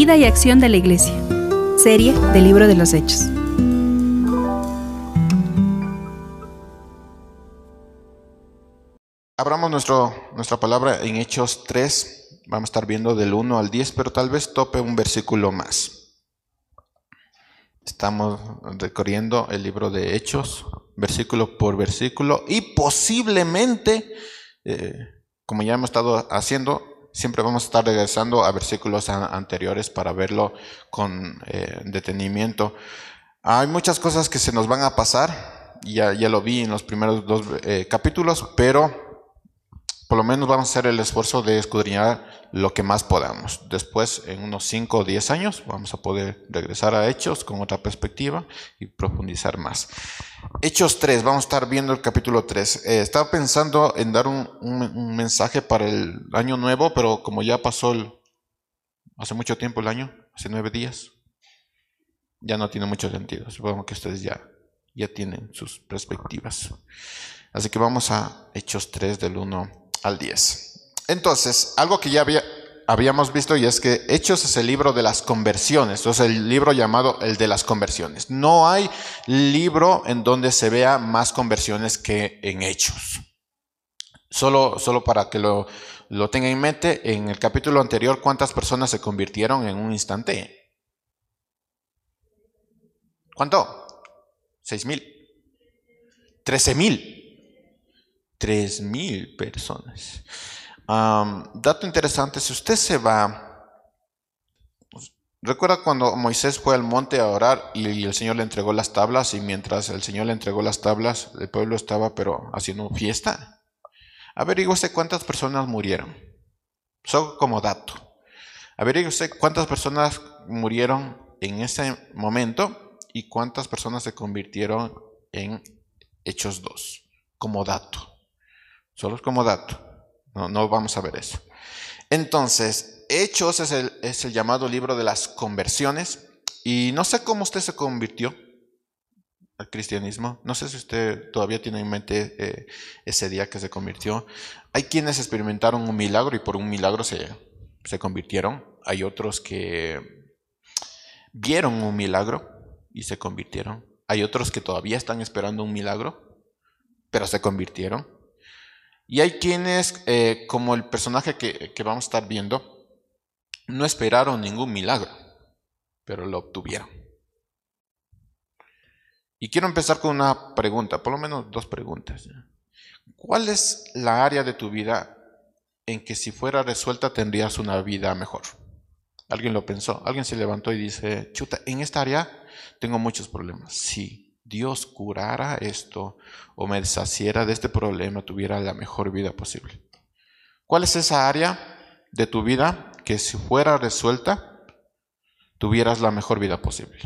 vida y acción de la Iglesia. Serie del Libro de los Hechos. Abramos nuestro, nuestra palabra en Hechos 3. Vamos a estar viendo del 1 al 10, pero tal vez tope un versículo más. Estamos recorriendo el libro de Hechos, versículo por versículo, y posiblemente, eh, como ya hemos estado haciendo, siempre vamos a estar regresando a versículos anteriores para verlo con eh, detenimiento. Hay muchas cosas que se nos van a pasar, ya, ya lo vi en los primeros dos eh, capítulos, pero por lo menos vamos a hacer el esfuerzo de escudriñar lo que más podamos. Después, en unos 5 o 10 años, vamos a poder regresar a Hechos con otra perspectiva y profundizar más. Hechos 3, vamos a estar viendo el capítulo 3. Eh, estaba pensando en dar un, mensaje para el año nuevo, pero como ya pasó hace mucho tiempo el año, hace nueve días, ya no tiene mucho sentido. Supongo que ustedes ya, ya tienen sus perspectivas. Así que vamos a Hechos 3 del 1 al 10. Entonces, algo que ya había, habíamos visto y es que Hechos es el libro de las conversiones, es el libro llamado el de las conversiones. No hay libro en donde se vea más conversiones que en Hechos. Solo, solo para que lo, lo tengan en mente, en el capítulo anterior, ¿cuántas personas se convirtieron en un instante? ¿Cuánto? ¿Seis mil? ¿Trece mil? Tres mil personas. dato interesante, si usted se va, recuerda cuando Moisés fue al monte a orar y el Señor le entregó las tablas y mientras el Señor le entregó las tablas, el pueblo estaba pero haciendo fiesta. Averígüese cuántas personas murieron. Solo como dato. Averígüese cuántas personas murieron en ese momento y cuántas personas se convirtieron en Hechos 2, como dato. Solo es como dato. No, vamos a ver eso. Entonces, Hechos es el, es el llamado libro de las conversiones. Y no sé cómo usted se convirtió al cristianismo. No sé si usted todavía tiene en mente eh, ese día que se convirtió. Hay quienes experimentaron un milagro y por un milagro se, se convirtieron. Hay otros que vieron un milagro y se convirtieron. Hay otros que todavía están esperando un milagro, pero se convirtieron. Y hay quienes, eh, como el personaje que, que vamos a estar viendo, no esperaron ningún milagro, pero lo obtuvieron. Y quiero empezar con una pregunta, por lo menos dos preguntas. ¿Cuál es la área de tu vida en que si fuera resuelta tendrías una vida mejor? ¿Alguien lo pensó? ¿Alguien se levantó y dice, chuta, en esta área tengo muchos problemas? Sí. Dios curara esto o me deshaciera de este problema, tuviera la mejor vida posible. ¿Cuál es esa área de tu vida que si fuera resuelta, tuvieras la mejor vida posible?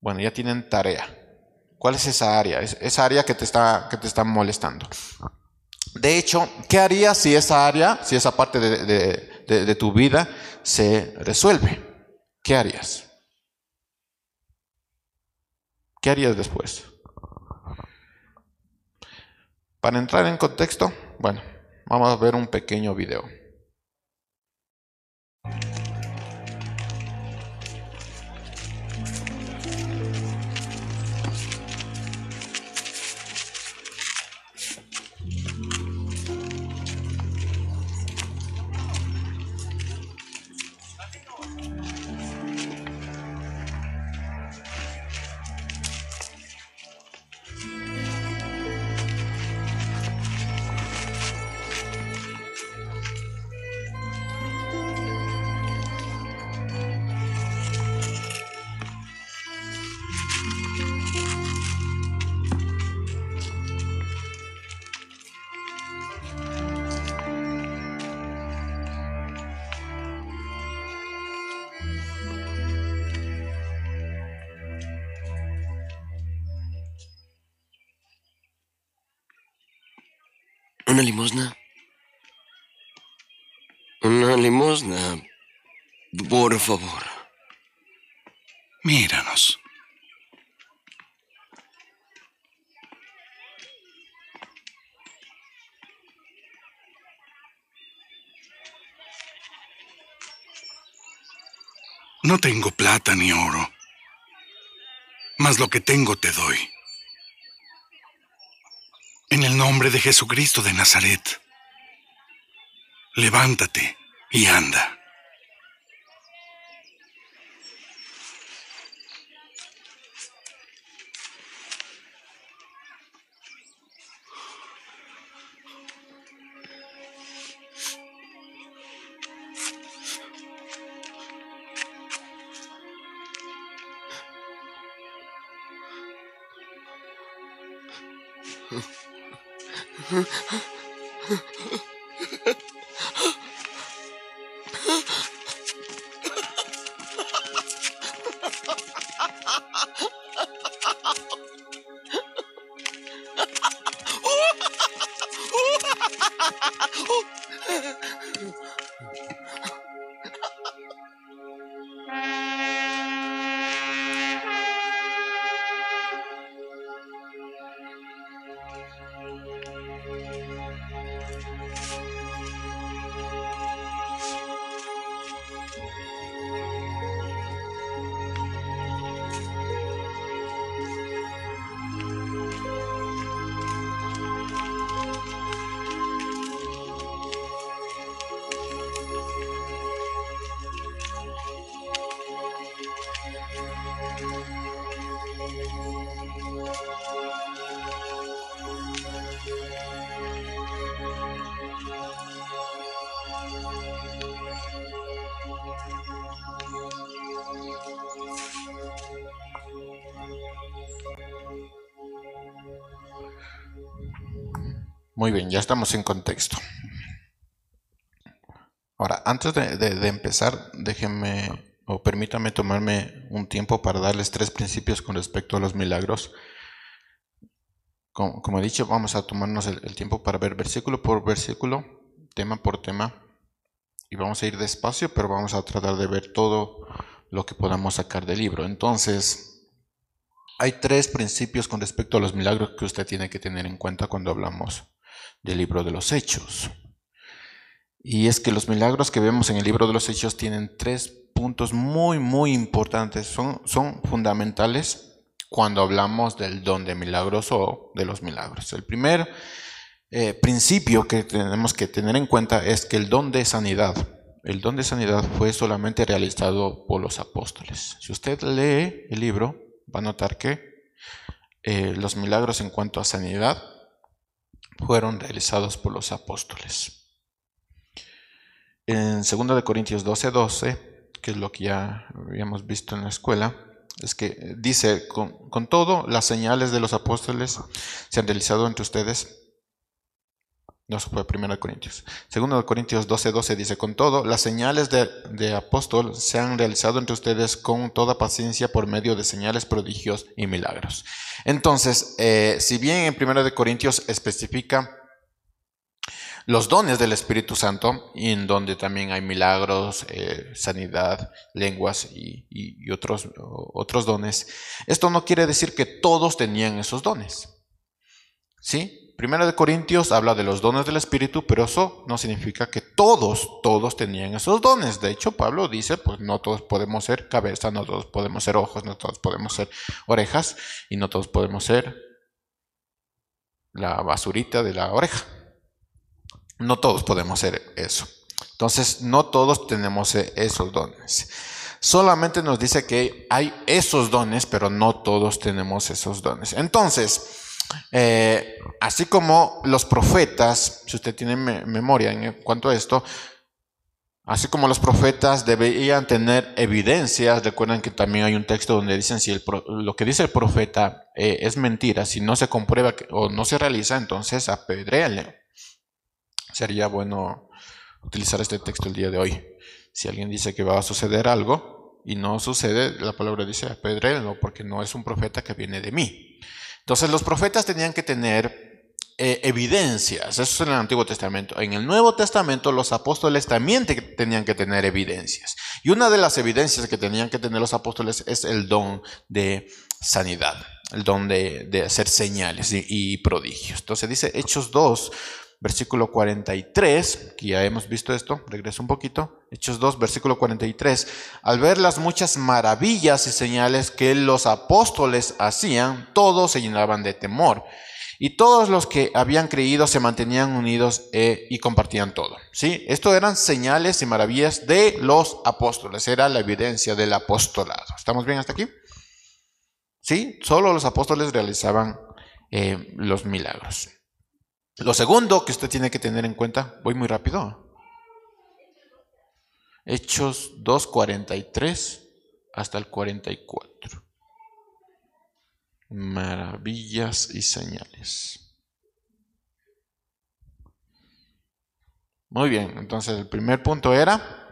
Bueno, ya tienen tarea. ¿Cuál es esa área? esa área que te está, que te está molestando. De hecho, ¿qué harías si esa área, si esa parte de, de tu vida se resuelve? ¿Qué harías? ¿Qué harías después? Para entrar en contexto, bueno, vamos a ver un pequeño video. ¿Una limosna? Una limosna. Por favor. Míranos. No tengo plata ni oro, mas lo que tengo te doy. En el de Jesucristo de Nazaret, levántate y anda. Muy bien, ya estamos en contexto. Ahora, antes de, empezar, déjenme o permítanme tomarme un tiempo para darles tres principios con respecto a los milagros. Como, he dicho, vamos a tomarnos el, tiempo para ver versículo por versículo, tema por tema, y vamos a ir despacio, pero vamos a tratar de ver todo lo que podamos sacar del libro. Entonces, hay tres principios con respecto a los milagros que usted tiene que tener en cuenta cuando hablamos del libro de los Hechos. Y es que los milagros que vemos en el libro de los Hechos tienen tres puntos muy, muy importantes, son, son fundamentales cuando hablamos del don de milagros o de los milagros. El primer eh, principio que tenemos que tener en cuenta es que el don de sanidad, el don de sanidad fue solamente realizado por los apóstoles. Si usted lee el libro, va a notar que eh, los milagros en cuanto a sanidad fueron realizados por los apóstoles. En 2 Corintios 12, 12, que es lo que ya habíamos visto en la escuela, es que dice, con, con todo, las señales de los apóstoles se han realizado entre ustedes no, eso fue 1 Corintios. Segundo de Corintios 12, 12 dice, con todo, las señales de, apóstol se han realizado entre ustedes con toda paciencia por medio de señales, prodigios y milagros. Entonces, eh, si bien en 1 de Corintios especifica los dones del Espíritu Santo, y en donde también hay milagros, eh, sanidad, lenguas y, y otros, otros dones, esto no quiere decir que todos tenían esos dones. ¿Sí? Primera de Corintios habla de los dones del Espíritu, pero eso no significa que todos, todos tenían esos dones. De hecho, Pablo dice, pues no todos podemos ser cabeza, no todos podemos ser ojos, no todos podemos ser orejas y no todos podemos ser la basurita de la oreja. No todos podemos ser eso. Entonces, no todos tenemos e-, esos dones. Solamente nos dice que hay esos dones, pero no todos tenemos esos dones. Entonces, eh, así como los profetas, si usted tiene memoria en cuanto a esto, así como los profetas deberían tener evidencias, recuerden que también hay un texto donde dicen si lo que dice el profeta eh, es mentira, si no se comprueba o no se realiza, entonces apedréale. Sería bueno utilizar este texto el día de hoy. Si alguien dice que va a suceder algo y no sucede, la palabra dice apedréalo porque no es un profeta que viene de mí. Entonces los profetas tenían que tener eh, evidencias, eso es en el Antiguo Testamento. En el Nuevo Testamento los apóstoles también tenían que tener evidencias. Y una de las evidencias que tenían que tener los apóstoles es el don de sanidad, el don de, hacer señales y, prodigios. Entonces dice Hechos 2, versículo 43, que ya hemos visto esto, regreso un poquito, Hechos 2, versículo 43, al ver las muchas maravillas y señales que los apóstoles hacían, todos se llenaban de temor. Y todos los que habían creído se mantenían unidos eh, y compartían todo. ¿sí? Esto eran señales y maravillas de los apóstoles. Era la evidencia del apostolado. ¿Estamos bien hasta aquí? Sí, solo los apóstoles realizaban eh, los milagros. Lo segundo que usted tiene que tener en cuenta, voy muy rápido. Hechos 2.43 hasta el 44 maravillas y señales. Muy bien, entonces el primer punto era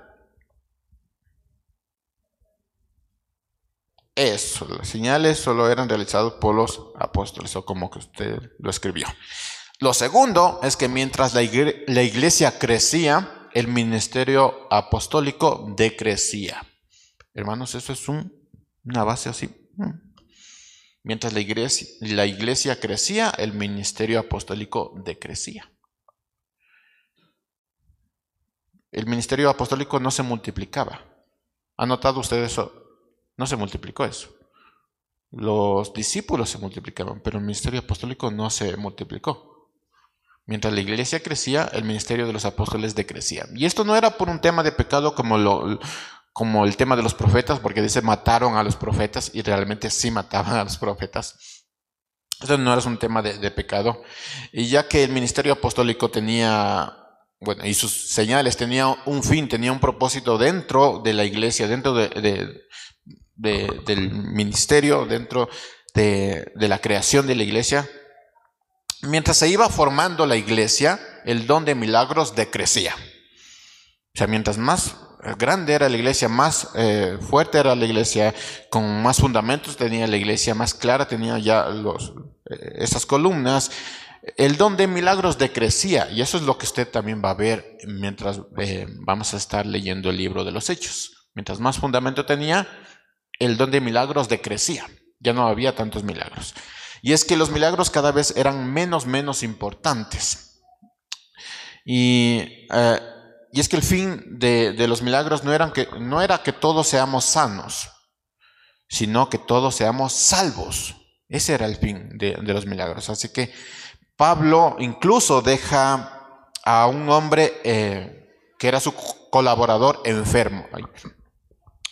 eso, las señales solo eran realizadas por los apóstoles o como que usted lo escribió. Lo segundo es que mientras la iglesia crecía, el ministerio apostólico decrecía. Hermanos, eso es una base así. Mientras la iglesia, la iglesia crecía, el ministerio apostólico decrecía. El ministerio apostólico no se multiplicaba. ¿Ha notado usted eso? No se multiplicó eso. Los discípulos se multiplicaban, pero el ministerio apostólico no se multiplicó. Mientras la iglesia crecía, el ministerio de los apóstoles decrecía. Y esto no era por un tema de pecado como el tema de los profetas, porque dice mataron a los profetas y realmente sí mataban a los profetas. Eso no era un tema de, pecado. Y ya que el ministerio apostólico tenía, bueno, y sus señales tenía un fin, tenía un propósito dentro de la iglesia, dentro de, del ministerio, dentro de la creación de la iglesia, mientras se iba formando la iglesia, el don de milagros decrecía. O sea, mientras más grande era la iglesia, más eh, fuerte era la iglesia, con más fundamentos tenía la iglesia, más clara tenía ya los, eh, esas columnas, el don de milagros decrecía. Y eso es lo que usted también va a ver mientras eh, vamos a estar leyendo el libro de los hechos. Mientras más fundamento tenía, el don de milagros decrecía. Ya no había tantos milagros. Y es que los milagros cada vez eran menos, menos importantes. Y y es que el fin de, los milagros no, eran que, no era que todos seamos sanos, sino que todos seamos salvos. Ese era el fin de, los milagros. Así que Pablo incluso deja a un hombre eh, que era su colaborador enfermo.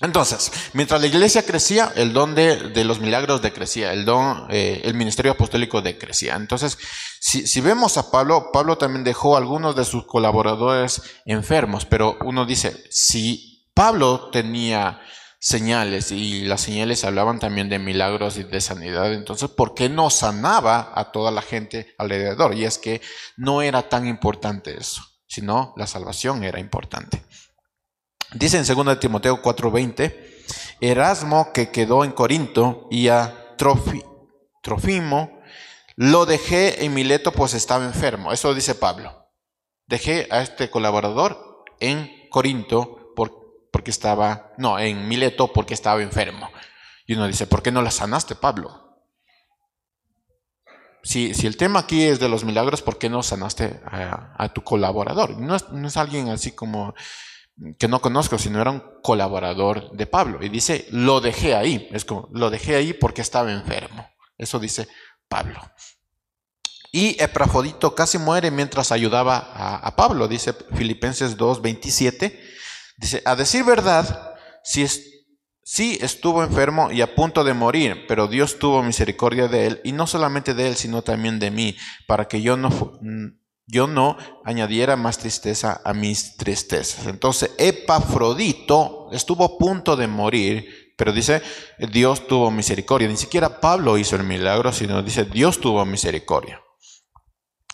Entonces, mientras la iglesia crecía, el don de, los milagros decrecía, el don, eh, el ministerio apostólico decrecía. Entonces, si, vemos a Pablo, Pablo también dejó a algunos de sus colaboradores enfermos, pero uno dice, si Pablo tenía señales y las señales hablaban también de milagros y de sanidad, entonces, ¿por qué no sanaba a toda la gente alrededor? Y es que no era tan importante eso, sino la salvación era importante. Dice en 2 Timoteo 4:20, Erasmo que quedó en Corinto y a Trofimo lo dejé en Mileto pues estaba enfermo. Eso dice Pablo. Dejé a este colaborador en Corinto porque estaba, no, en Mileto porque estaba enfermo. Y uno dice, ¿por qué no la sanaste, Pablo? Si, si el tema aquí es de los milagros, ¿por qué no sanaste a, tu colaborador? No no es alguien así como que no conozco, sino era un colaborador de Pablo. Y dice, lo dejé ahí. Es como, lo dejé ahí porque estaba enfermo. Eso dice Pablo. Y Eprafodito casi muere mientras ayudaba a, Pablo, dice Filipenses 2, 27. Dice, a decir verdad, si sí estuvo enfermo y a punto de morir, pero Dios tuvo misericordia de él, y no solamente de él, sino también de mí, para que yo no yo no añadiera más tristeza a mis tristezas. Entonces, Epafrodito estuvo a punto de morir, pero dice, Dios tuvo misericordia. Ni siquiera Pablo hizo el milagro, sino dice, Dios tuvo misericordia.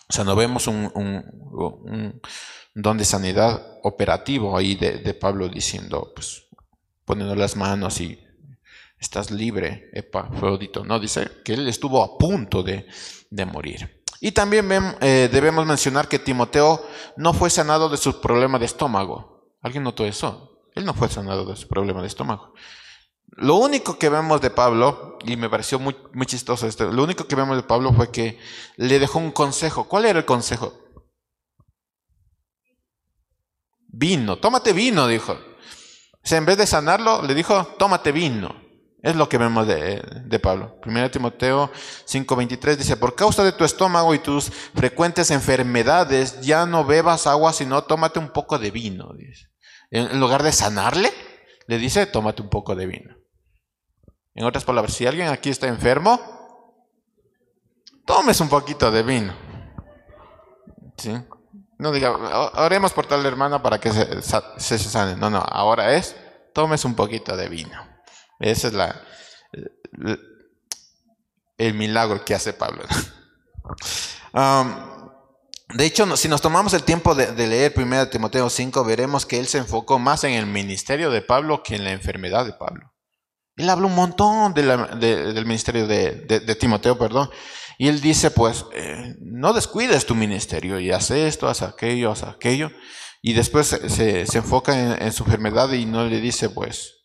O sea, no vemos un, don de sanidad operativo ahí de, Pablo diciendo, pues, poniendo las manos y estás libre, Epafrodito. No, dice que él estuvo a punto de, de morir. Y también eh, debemos mencionar que Timoteo no fue sanado de su problema de estómago. ¿Alguien notó eso? Él no fue sanado de su problema de estómago. Lo único que vemos de Pablo, y me pareció muy, muy chistoso esto, lo único que vemos de Pablo fue que le dejó un consejo. ¿Cuál era el consejo? Vino, tómate vino, dijo. O sea, en vez de sanarlo, le dijo, tómate vino. Es lo que vemos de, Pablo. 1 Timoteo 5:23 dice, por causa de tu estómago y tus frecuentes enfermedades, ya no bebas agua, sino tómate un poco de vino. En lugar de sanarle, le dice, tómate un poco de vino. En otras palabras, si alguien aquí está enfermo, tomes un poquito de vino. ¿Sí? No diga, oremos por tal hermana para que se, se, sane. No, no, ahora es, tomes un poquito de vino. Ese es la, el milagro que hace Pablo. De hecho, si nos tomamos el tiempo de, leer 1 Timoteo 5, veremos que él se enfocó más en el ministerio de Pablo que en la enfermedad de Pablo. Él habla un montón del ministerio de, Timoteo, perdón. Y él dice, pues, eh, no descuides tu ministerio y haz esto, haz aquello, haz aquello. Y después se, enfoca en, su enfermedad y no le dice, pues,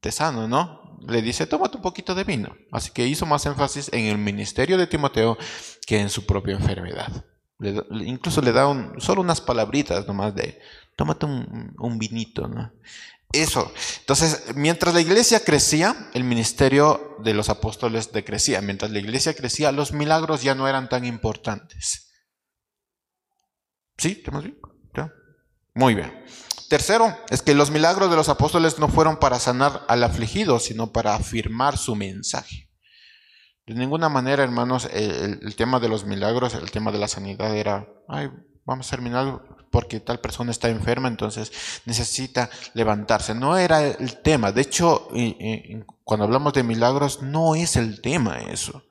te sano, ¿no? Le dice, tómate un poquito de vino. Así que hizo más énfasis en el ministerio de Timoteo que en su propia enfermedad. incluso le da solo unas palabritas nomás de, tómate un, vinito, ¿no? Eso. Entonces, mientras la iglesia crecía, el ministerio de los apóstoles decrecía. Mientras la iglesia crecía, los milagros ya no eran tan importantes. ¿Sí? ¿Estamos? Muy bien. Tercero, es que los milagros de los apóstoles no fueron para sanar al afligido, sino para afirmar su mensaje. De ninguna manera, hermanos, el, tema de los milagros, el tema de la sanidad era, ay, vamos a milagros porque tal persona está enferma, entonces necesita levantarse. No era el tema. De hecho, cuando hablamos de milagros, no es el tema eso.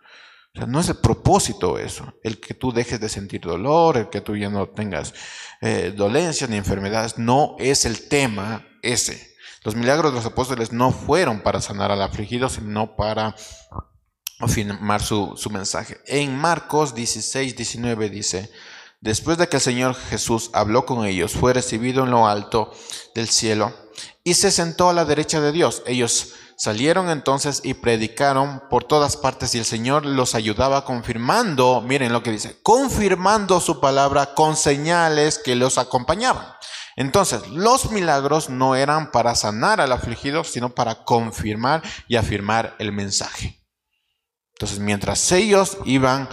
O sea, no es el propósito eso. El que tú dejes de sentir dolor, el que tú ya no tengas eh, dolencias ni enfermedades, no es el tema ese. Los milagros de los apóstoles no fueron para sanar al afligido, sino para afirmar su, su mensaje. En Marcos 16, 19 dice, Después de que el Señor Jesús habló con ellos, fue recibido en lo alto del cielo y se sentó a la derecha de Dios. Ellos salieron entonces y predicaron por todas partes y el Señor los ayudaba confirmando, miren lo que dice, confirmando su palabra con señales que los acompañaban. Entonces, los milagros no eran para sanar al afligido, sino para confirmar y afirmar el mensaje. Entonces, mientras ellos iban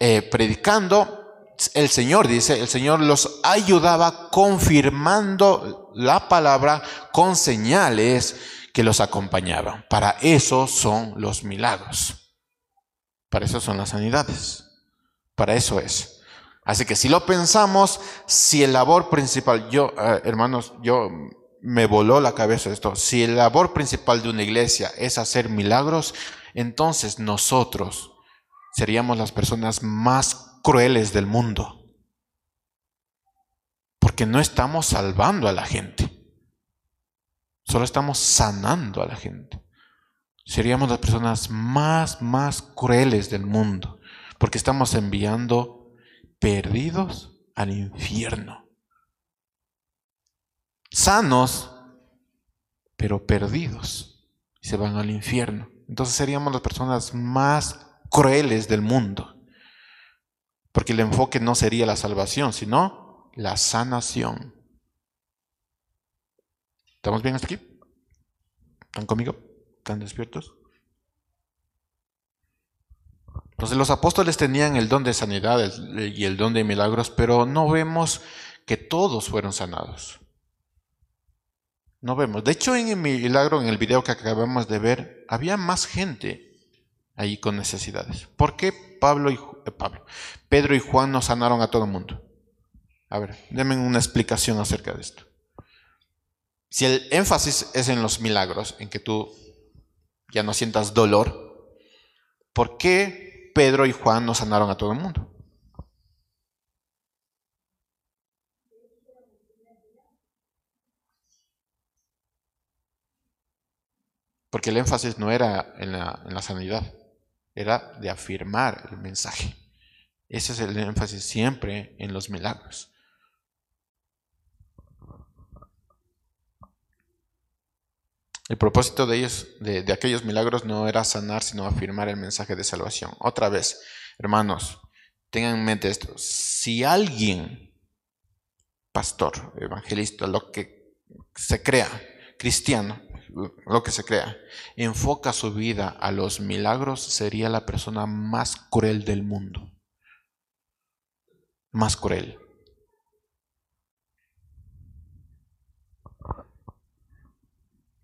eh, predicando, el Señor dice, el Señor los ayudaba confirmando la palabra con señales que los acompañaban. Para eso son los milagros. Para eso son las sanidades. Para eso es. Así que si lo pensamos, si el labor principal, yo, eh, hermanos, yo me voló la cabeza esto, si el labor principal de una iglesia es hacer milagros, entonces nosotros seríamos las personas más crueles del mundo. Porque no estamos salvando a la gente. Solo estamos sanando a la gente. Seríamos las personas más, más crueles del mundo. Porque estamos enviando perdidos al infierno. Sanos, pero perdidos. Y se van al infierno. Entonces seríamos las personas más crueles del mundo. Porque el enfoque no sería la salvación, sino la sanación. ¿Estamos bien hasta aquí? ¿Están conmigo? ¿Están despiertos? Entonces los apóstoles tenían el don de sanidad y el don de milagros, pero no vemos que todos fueron sanados. No vemos. De hecho, en el milagro, en el video que acabamos de ver, había más gente ahí con necesidades. ¿Por qué Pablo y eh, Pablo, Pedro y Juan no sanaron a todo el mundo? A ver, denme una explicación acerca de esto. Si el énfasis es en los milagros, en que tú ya no sientas dolor, ¿por qué Pedro y Juan no sanaron a todo el mundo? Porque el énfasis no era en la, en la sanidad era de afirmar el mensaje. Ese es el énfasis siempre en los milagros. El propósito de ellos, de, aquellos milagros, no era sanar, sino afirmar el mensaje de salvación. Otra vez, hermanos, tengan en mente esto. Si alguien pastor, evangelista, lo que se crea, cristiano, lo que se crea, enfoca su vida a los milagros, sería la persona más cruel del mundo. Más cruel.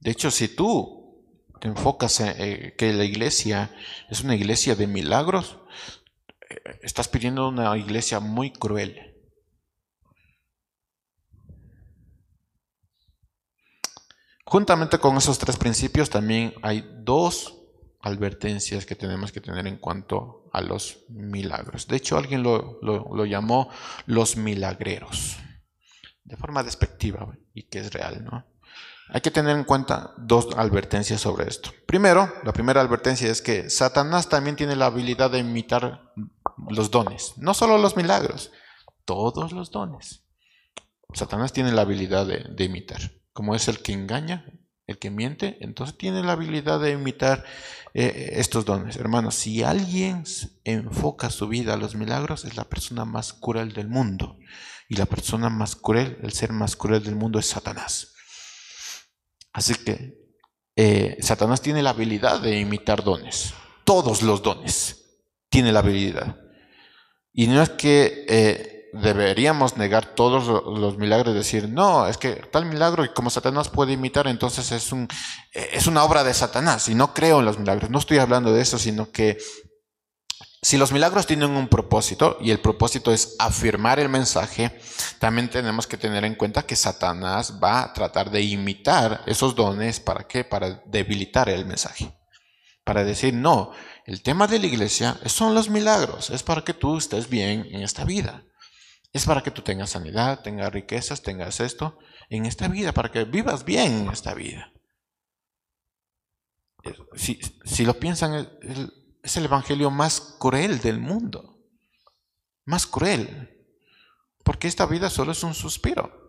De hecho, si tú te enfocas en eh, que la iglesia es una iglesia de milagros, eh, estás pidiendo una iglesia muy cruel. Juntamente con esos tres principios también hay dos advertencias que tenemos que tener en cuanto a los milagros. De hecho, alguien lo, lo llamó los milagreros, de forma despectiva y que es real, ¿no? Hay que tener en cuenta dos advertencias sobre esto. Primero, la primera advertencia es que Satanás también tiene la habilidad de imitar los dones, no solo los milagros, todos los dones. Satanás tiene la habilidad de, imitar. Como es el que engaña, el que miente, entonces tiene la habilidad de imitar eh, estos dones. Hermanos, si alguien enfoca su vida a los milagros, es la persona más cruel del mundo. Y la persona más cruel, el ser más cruel del mundo es Satanás. Así que eh, Satanás tiene la habilidad de imitar dones. Todos los dones tiene la habilidad. Y no es que eh, deberíamos negar todos los milagros y decir, no, es que tal milagro y como Satanás puede imitar, entonces es, un, eh, es una obra de Satanás. Y no creo en los milagros. No estoy hablando de eso, sino que si los milagros tienen un propósito y el propósito es afirmar el mensaje, también tenemos que tener en cuenta que Satanás va a tratar de imitar esos dones para qué? Para debilitar el mensaje. Para decir, no, el tema de la iglesia son los milagros, es para que tú estés bien en esta vida. Es para que tú tengas sanidad, tengas riquezas, tengas esto en esta vida, para que vivas bien en esta vida. Si, si lo piensan, el, es el evangelio más cruel del mundo. Más cruel. Porque esta vida solo es un suspiro.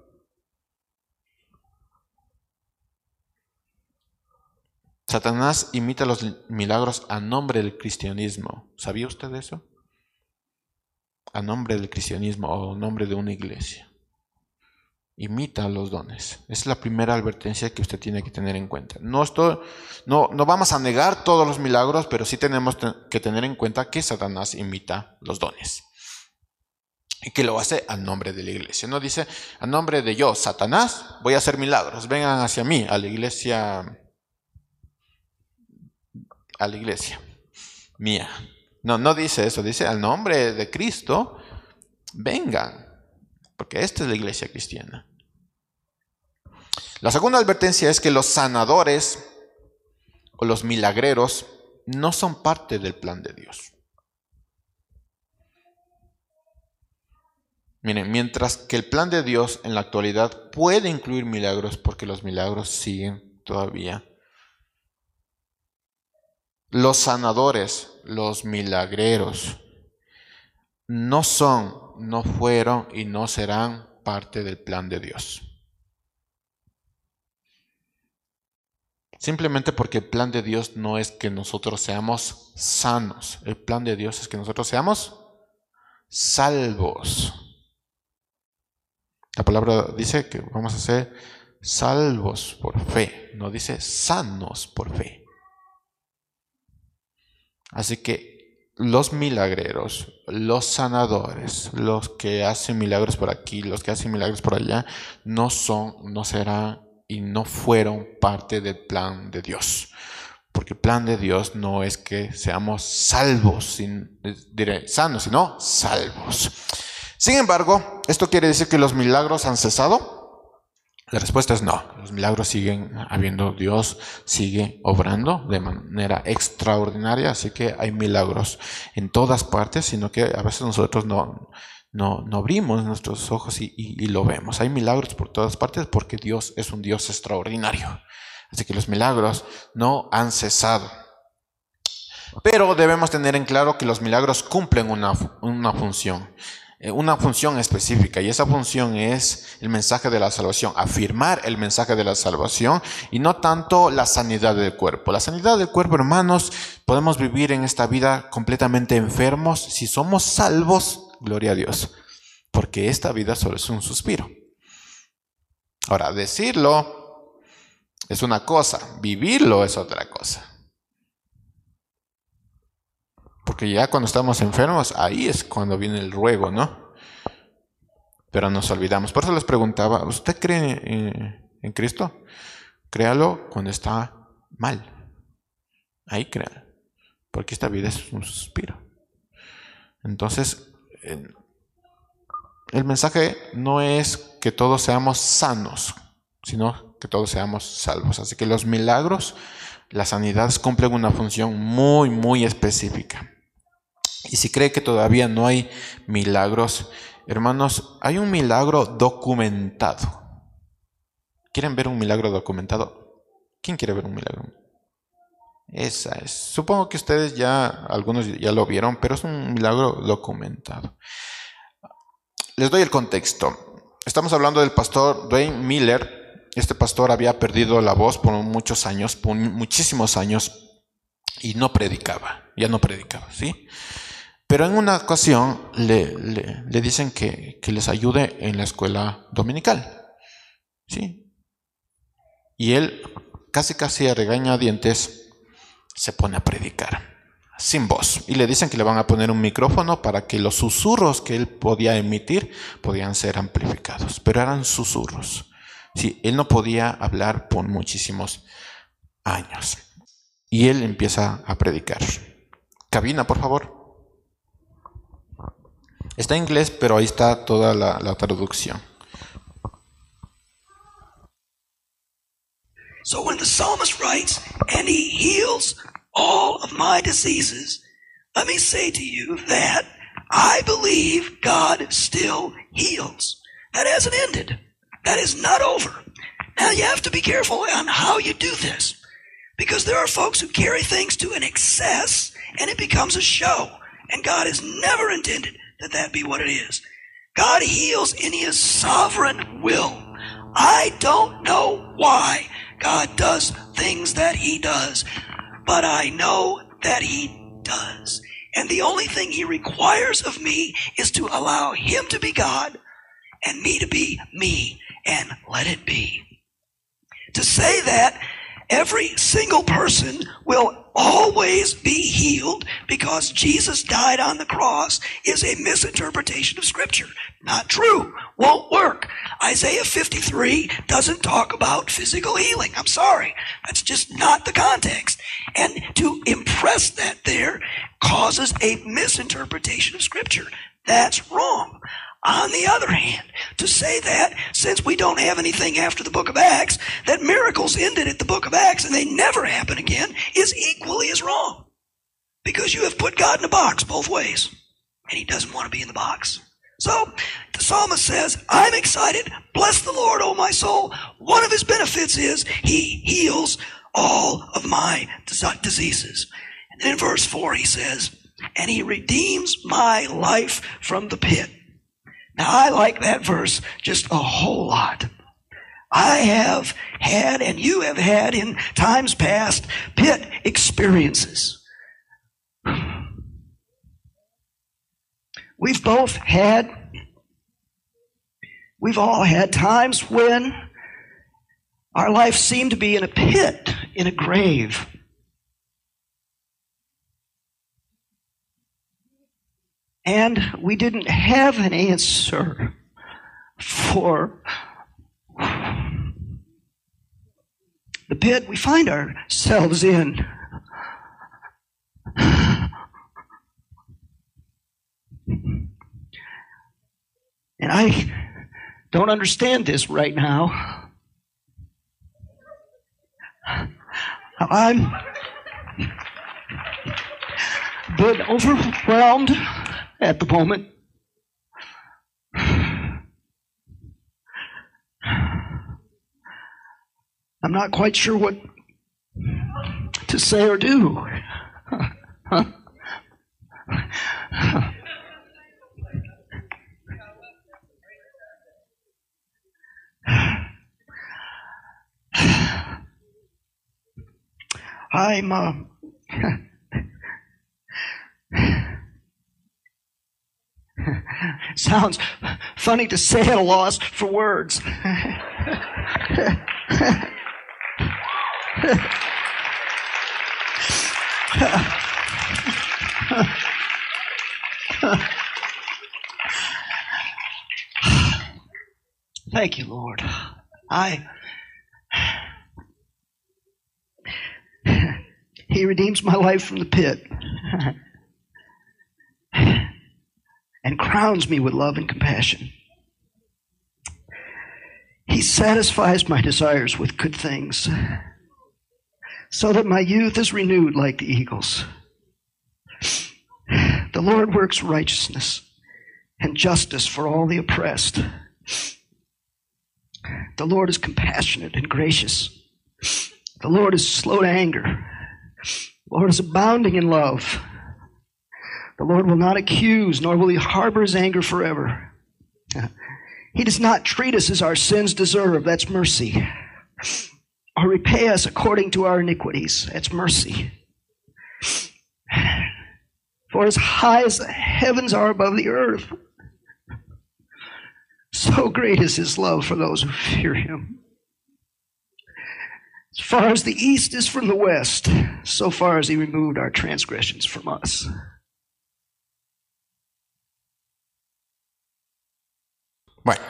Satanás imita los milagros a nombre del cristianismo. ¿Sabía usted eso? A nombre del cristianismo o a nombre de una iglesia imita los dones. Es la primera advertencia que usted tiene que tener en cuenta. No, estoy, no, no vamos a negar todos los milagros, pero sí tenemos que tener en cuenta que Satanás imita los dones. Y que lo hace a nombre de la iglesia. No dice, a nombre de yo, Satanás, voy a hacer milagros. Vengan hacia mí, a la iglesia, a la iglesia mía. No, no dice eso, dice al nombre de Cristo, vengan porque esta es la iglesia cristiana. La segunda advertencia es que los sanadores o los milagreros no son parte del plan de Dios. Miren, mientras que el plan de Dios en la actualidad puede incluir milagros porque los milagros siguen todavía. Los sanadores, los milagreros, no son no fueron y no serán parte del plan de Dios. Simplemente porque el plan de Dios no es que nosotros seamos sanos. El plan de Dios es que nosotros seamos salvos. La palabra dice que vamos a ser salvos por fe. No dice sanos por fe. Así que los milagreros, los sanadores, los que hacen milagros por aquí, los que hacen milagros por allá, no son, no serán y no fueron parte del plan de Dios. Porque el plan de Dios no es que seamos salvos, sin, diré sanos, sino salvos. Sin embargo, ¿esto quiere decir que los milagros han cesado? La respuesta es no. Los milagros siguen habiendo, Dios sigue obrando de manera extraordinaria, así que hay milagros en todas partes, sino que a veces nosotros no, no, abrimos nuestros ojos y, y, lo vemos. Hay milagros por todas partes porque Dios es un Dios extraordinario. Así que los milagros no han cesado. Pero debemos tener en claro que los milagros cumplen una, una función. Eh, una función específica y esa función es el mensaje de la salvación, afirmar el mensaje de la salvación y no tanto la sanidad del cuerpo. La sanidad del cuerpo, hermanos, podemos vivir en esta vida completamente enfermos si somos salvos, gloria a Dios, porque esta vida solo es un suspiro. Ahora, decirlo es una cosa, vivirlo es otra cosa. Porque ya cuando estamos enfermos, ahí es cuando viene el ruego, ¿no? Pero nos olvidamos. Por eso les preguntaba, ¿usted cree en, Cristo? Créalo cuando está mal. Ahí créalo. Porque esta vida es un suspiro. Entonces, el mensaje no es que todos seamos sanos, sino que todos seamos salvos. Así que los milagros, las sanidades cumplen una función muy, muy específica. Y si cree que todavía no hay milagros, hermanos, hay un milagro documentado. ¿Quieren ver un milagro documentado? ¿Quién quiere ver un milagro? Esa es. Supongo que ustedes ya, algunos ya lo vieron, pero es un milagro documentado. Les doy el contexto. Estamos hablando del pastor Dwayne Miller. Este pastor había perdido la voz por muchos años, por muchísimos años, y no predicaba, ya no predicaba, ¿sí? Pero en una ocasión le, dicen que, que, les ayude en la escuela dominical. ¿Sí? Y él, casi casi a regañadientes, se pone a predicar, sin voz. Y le dicen que le van a poner un micrófono para que los susurros que él podía emitir podían ser amplificados. Pero eran susurros. Sí, él no podía hablar por muchísimos años. Y él empieza a predicar. Cabina, por favor. Está en inglés, pero ahí está toda la, la traducción. So when the psalmist writes, and he heals all of my diseases, let me say to you that I believe God still heals. That hasn't ended. That is not over. Now you have to be careful on how you do this. Because there are folks who carry things to an excess and it becomes a show. And God has never intended that that be what it is. God heals in his sovereign will. I don't know why God does things that he does, but I know that he does. And the only thing he requires of me is to allow him to be God and me to be me and let it be. To say that every single person will always be healed because Jesus died on the cross is a misinterpretation of scripture. Not true. Won't work. Isaiah 53 doesn't talk about physical healing. I'm sorry. That's just not the context. And to impress that there causes a misinterpretation of scripture. That's wrong. On the other hand, to say that since we don't have anything after the book of Acts, that miracles ended at the book of Acts and they never happen again is equally as wrong. Because you have put God in a box both ways. And he doesn't want to be in the box. So the psalmist says, I'm excited. Bless the Lord, O my soul. One of his benefits is he heals all of my diseases. And then in verse 4 he says, and he redeems my life from the pit. Now, I like that verse just a whole lot. I have had, and you have had in times past, pit experiences. We've both had, we've all had times when our life seemed to be in a pit, in a grave. And we didn't have an answer for the pit we find ourselves in. And I don't understand this right now. I'm but overwhelmed at the moment. I'm not quite sure what to say or do. I'm uh, sounds funny to say at a loss for words. Thank you, Lord. I. He redeems my life from the pit and crowns me with love and compassion. He satisfies my desires with good things so that my youth is renewed like the eagles. The Lord works righteousness and justice for all the oppressed. The Lord is compassionate and gracious. The Lord is slow to anger. The Lord is abounding in love. The Lord will not accuse, nor will he harbor his anger forever. He does not treat us as our sins deserve. That's mercy. Or repay us according to our iniquities. That's mercy. For as high as the heavens are above the earth, so great is his love for those who fear him. As far as the east is from the west, so far as he removed our transgressions from us. Bueno,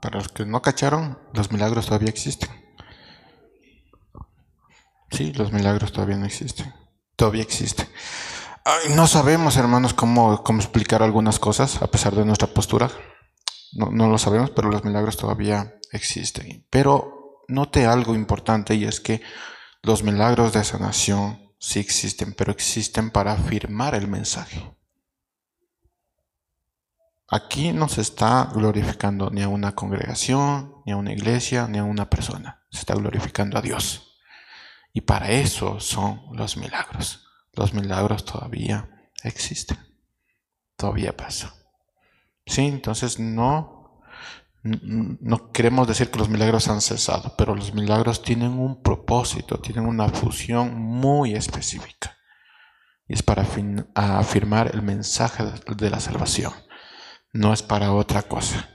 para los que no cacharon, los milagros todavía existen. Sí, los milagros todavía no existen. Todavía existen. No sabemos, hermanos, cómo, cómo explicar algunas cosas, a pesar de nuestra postura. No, no lo sabemos, pero los milagros todavía existen. Pero note algo importante y es que los milagros de sanación sí existen, pero existen para afirmar el mensaje. Aquí no se está glorificando ni a una congregación, ni a una iglesia, ni a una persona. Se está glorificando a Dios. Y para eso son los milagros. Los milagros todavía existen. Todavía pasa. Sí, entonces no, no queremos decir que los milagros han cesado, pero los milagros tienen un propósito, tienen una función muy específica. Y es para afirmar el mensaje de la salvación no es para otra cosa.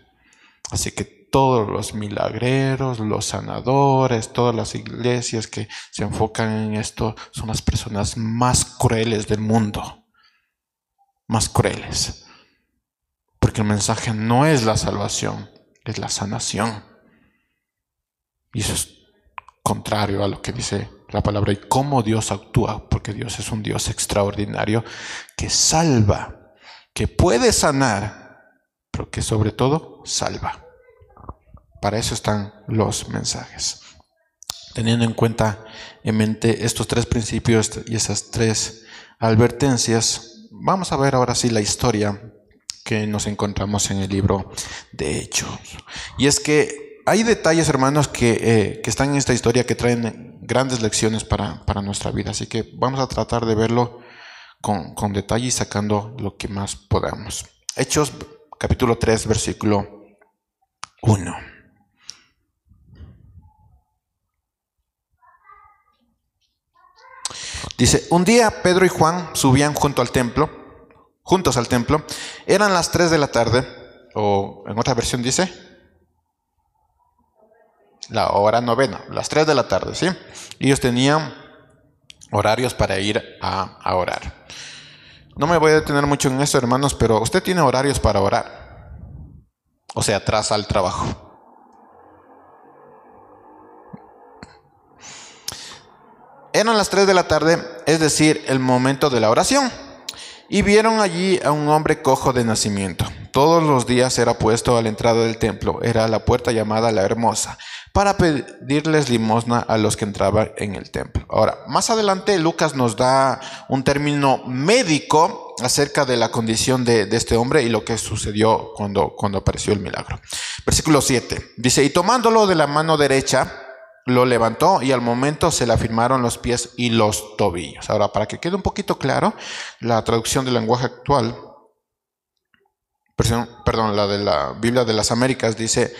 Así que todos los milagreros, los sanadores, todas las iglesias que se enfocan en esto son las personas más crueles del mundo. Más crueles. Porque el mensaje no es la salvación, es la sanación. Y eso es contrario a lo que dice la palabra y cómo Dios actúa, porque Dios es un Dios extraordinario que salva, que puede sanar pero que sobre todo salva. Para eso están los mensajes. Teniendo en cuenta en mente estos tres principios y esas tres advertencias, vamos a ver ahora sí la historia que nos encontramos en el libro de Hechos. Y es que hay detalles, hermanos, que, eh, que están en esta historia que traen grandes lecciones para, para, nuestra vida. Así que vamos a tratar de verlo con, con detalle y sacando lo que más podamos. Hechos capítulo 3, versículo 1. Dice, un día Pedro y Juan subían junto al templo, juntos al templo, eran las 3 de la tarde, o en otra versión dice, la hora novena, las 3 de la tarde, ¿sí? Ellos tenían horarios para ir a, a orar. No me voy a detener mucho en esto, hermanos, pero usted tiene horarios para orar. O sea, atrás al trabajo. Eran las 3 de la tarde, es decir, el momento de la oración. Y vieron allí a un hombre cojo de nacimiento. Todos los días era puesto a la entrada del templo, era la puerta llamada la hermosa, para pedirles limosna a los que entraban en el templo. Ahora, más adelante Lucas nos da un término médico acerca de la condición de, este hombre y lo que sucedió cuando, cuando apareció el milagro. Versículo 7 dice, y tomándolo de la mano derecha, lo levantó y al momento se le afirmaron los pies y los tobillos. Ahora, para que quede un poquito claro, la traducción del lenguaje actual, perdón, la de la Biblia de las Américas dice,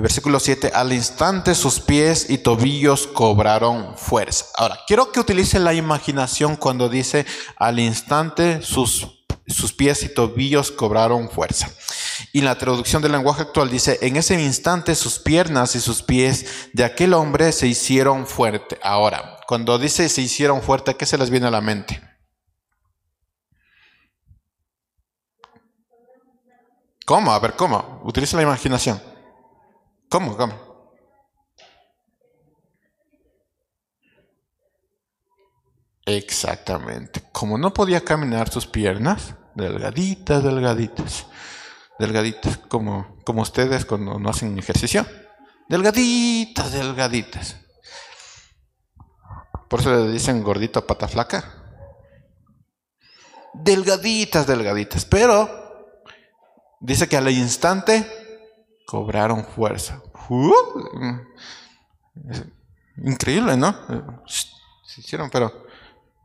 versículo 7, al instante sus pies y tobillos cobraron fuerza. Ahora, quiero que utilice la imaginación cuando dice al instante sus, sus pies y tobillos cobraron fuerza. Y la traducción del lenguaje actual dice, en ese instante sus piernas y sus pies de aquel hombre se hicieron fuerte. Ahora, cuando dice se hicieron fuerte, ¿qué se les viene a la mente? ¿Cómo? A ver, ¿cómo? Utiliza la imaginación. ¿Cómo? ¿Cómo? Exactamente. Como no podía caminar sus piernas, delgaditas, delgaditas, delgaditas, como, como ustedes cuando no hacen ejercicio. Delgaditas, delgaditas. Por eso le dicen gordito pata flaca. Delgaditas, delgaditas. Pero dice que al instante cobraron fuerza. Uh, increíble, ¿no? Se hicieron, pero